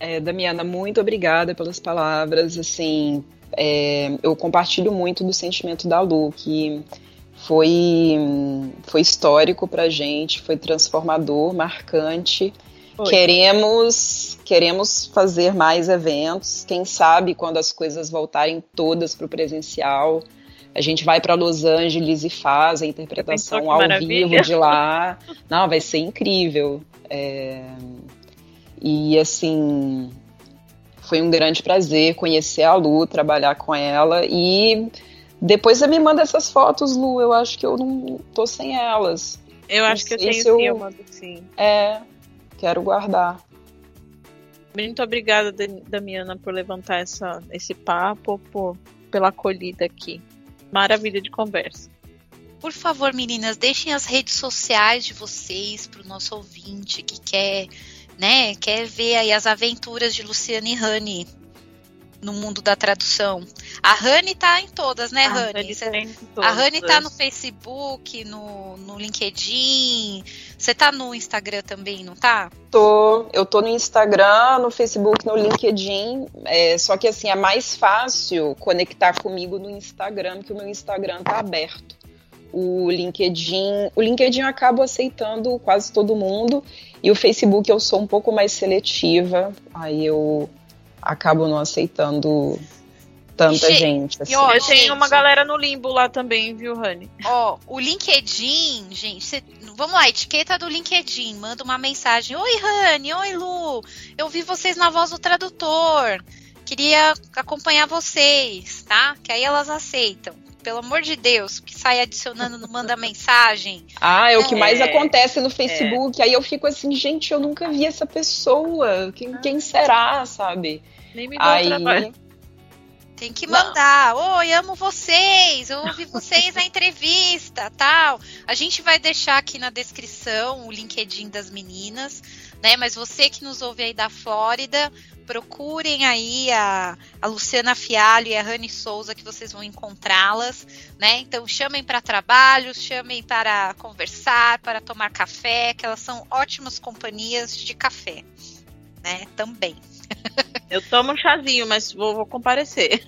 É, Damiana, muito obrigada pelas palavras. Assim, é, eu compartilho muito do sentimento da Lu, que foi, foi histórico para gente, foi transformador, marcante. Foi. Queremos, queremos fazer mais eventos. Quem sabe quando as coisas voltarem todas para o presencial, a gente vai para Los Angeles e faz a interpretação ao maravilha. vivo de lá. Não, vai ser incrível. É... E assim, foi um grande prazer conhecer a Lu, trabalhar com ela e depois você me manda essas fotos, Lu. Eu acho que eu não tô sem elas. Eu acho que eu tenho sim, eu mando sim. É, quero guardar. Muito obrigada, Damiana, por levantar essa, esse papo, por, pela acolhida aqui. Maravilha de conversa. Por favor, meninas, deixem as redes sociais de vocês para o nosso ouvinte que quer, né, quer ver aí as aventuras de Luciane Rani no mundo da tradução. A Rani tá em todas, né, Rani? Tá a Rani tá no Facebook, no, no LinkedIn. Você tá no Instagram também, não tá? Tô. Eu tô no Instagram, no Facebook, no LinkedIn. É, só que assim, é mais fácil conectar comigo no Instagram, porque o meu Instagram tá aberto. O LinkedIn, o LinkedIn eu acabo aceitando quase todo mundo e o Facebook eu sou um pouco mais seletiva. Aí eu acabo não aceitando tanta gente. Assim. E, ó, eu tenho uma galera no limbo lá também, viu, Rani? Ó, o LinkedIn, gente, cê, vamos lá, etiqueta do LinkedIn, manda uma mensagem. Oi, Rani, oi, Lu, eu vi vocês na voz do tradutor. Queria acompanhar vocês, tá? Que aí elas aceitam pelo amor de Deus, que sai adicionando, não manda mensagem. Ah, é o que é, mais acontece no Facebook. É. Aí eu fico assim, gente, eu nunca vi essa pessoa. Quem, ah. quem será, sabe? Nem me deu aí... trabalho. Tem que mandar. Não. Oi, amo vocês. Eu ouvi vocês na entrevista, tal. A gente vai deixar aqui na descrição o LinkedIn das meninas, né? Mas você que nos ouve aí da Flórida, procurem aí a, a Luciana Fialho e a Rani Souza que vocês vão encontrá-las, né? Então chamem para trabalho, chamem para conversar, para tomar café, que elas são ótimas companhias de café, né? Também. Eu tomo um chazinho, mas vou, vou comparecer.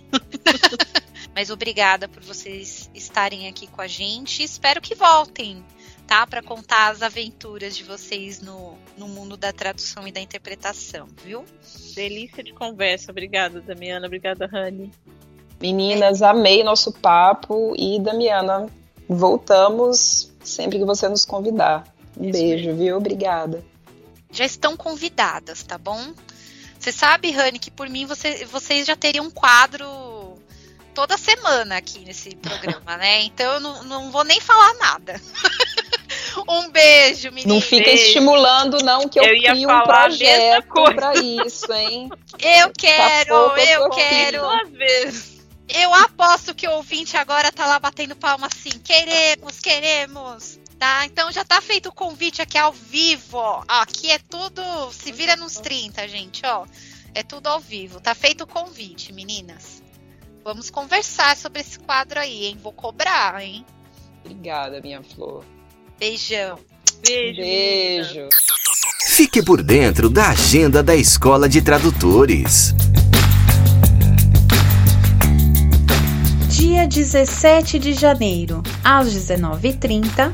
mas obrigada por vocês estarem aqui com a gente. Espero que voltem tá? Para contar as aventuras de vocês no, no mundo da tradução e da interpretação, viu? Delícia de conversa. Obrigada, Damiana. Obrigada, Rani. Meninas, amei nosso papo e, Damiana, voltamos sempre que você nos convidar. Um Isso beijo, mesmo. viu? Obrigada. Já estão convidadas, tá bom? Você sabe, Rani, que por mim você, vocês já teriam um quadro toda semana aqui nesse programa, né? Então eu não, não vou nem falar nada. um beijo, menina. Não fica beijo. estimulando, não, que eu, eu crio um projeto para isso, hein? Eu quero, eu, eu quero. Eu aposto que o ouvinte agora tá lá batendo palma assim. Queremos, queremos. Tá? Então já tá feito o convite aqui ao vivo. Ó. Aqui é tudo. Se vira nos 30, gente, ó. É tudo ao vivo. Tá feito o convite, meninas. Vamos conversar sobre esse quadro aí, hein? Vou cobrar, hein? Obrigada, minha flor. Beijão. Beijo. Beijo. Fique por dentro da agenda da Escola de Tradutores. Dia 17 de janeiro, às 19h30,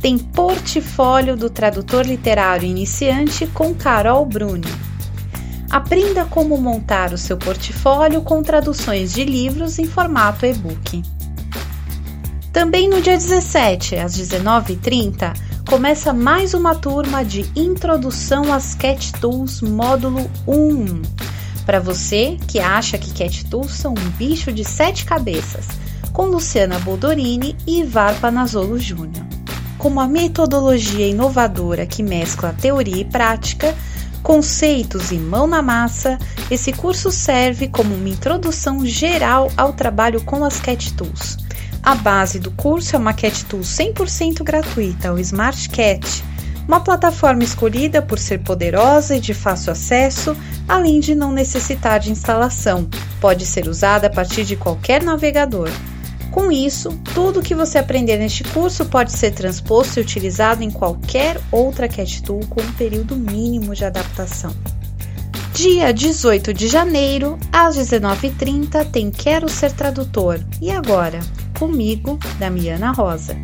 tem Portfólio do Tradutor Literário Iniciante com Carol Bruni. Aprenda como montar o seu portfólio com traduções de livros em formato e-book. Também no dia 17, às 19h30, começa mais uma turma de Introdução às Cat Tools Módulo 1. Para você que acha que Cat Tools são um bicho de sete cabeças, com Luciana Boldorini e Ivar Panazolo Júnior. Com uma metodologia inovadora que mescla teoria e prática, conceitos e mão na massa, esse curso serve como uma introdução geral ao trabalho com as Cat Tools. A base do curso é uma Cat Tool 100% gratuita, o Smart Cat, uma plataforma escolhida por ser poderosa e de fácil acesso, além de não necessitar de instalação. Pode ser usada a partir de qualquer navegador. Com isso, tudo que você aprender neste curso pode ser transposto e utilizado em qualquer outra Cat Tool com um período mínimo de adaptação. Dia 18 de janeiro, às 19h30, tem Quero Ser Tradutor. E agora? Comigo, Damiana Rosa.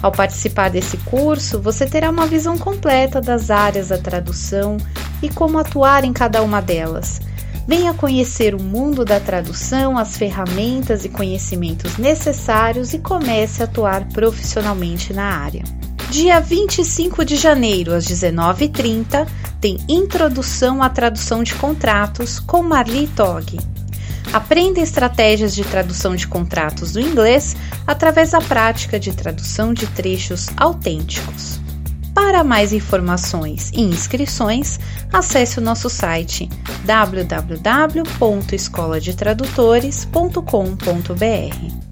Ao participar desse curso, você terá uma visão completa das áreas da tradução e como atuar em cada uma delas Venha conhecer o mundo da tradução, as ferramentas e conhecimentos necessários e comece a atuar profissionalmente na área. Dia 25 de janeiro, às 19h30, tem Introdução à Tradução de Contratos com Marli Tog. Aprenda estratégias de tradução de contratos do inglês através da prática de tradução de trechos autênticos. Para mais informações e inscrições, acesse o nosso site www.escoladetradutores.com.br.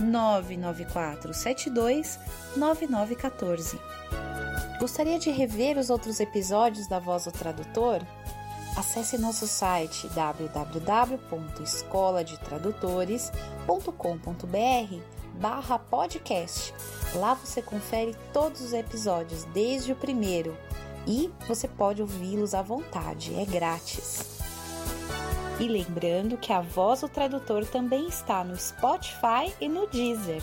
994 72 9914. Gostaria de rever os outros episódios da Voz do Tradutor? Acesse nosso site www.escoladetradutores.com.br barra podcast. Lá você confere todos os episódios, desde o primeiro, e você pode ouvi-los à vontade, é grátis. E lembrando que a Voz do Tradutor também está no Spotify e no Deezer.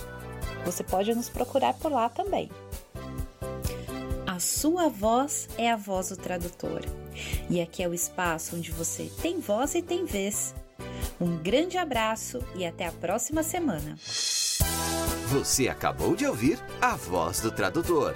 Você pode nos procurar por lá também. A sua voz é a voz do tradutor. E aqui é o espaço onde você tem voz e tem vez. Um grande abraço e até a próxima semana. Você acabou de ouvir a voz do tradutor.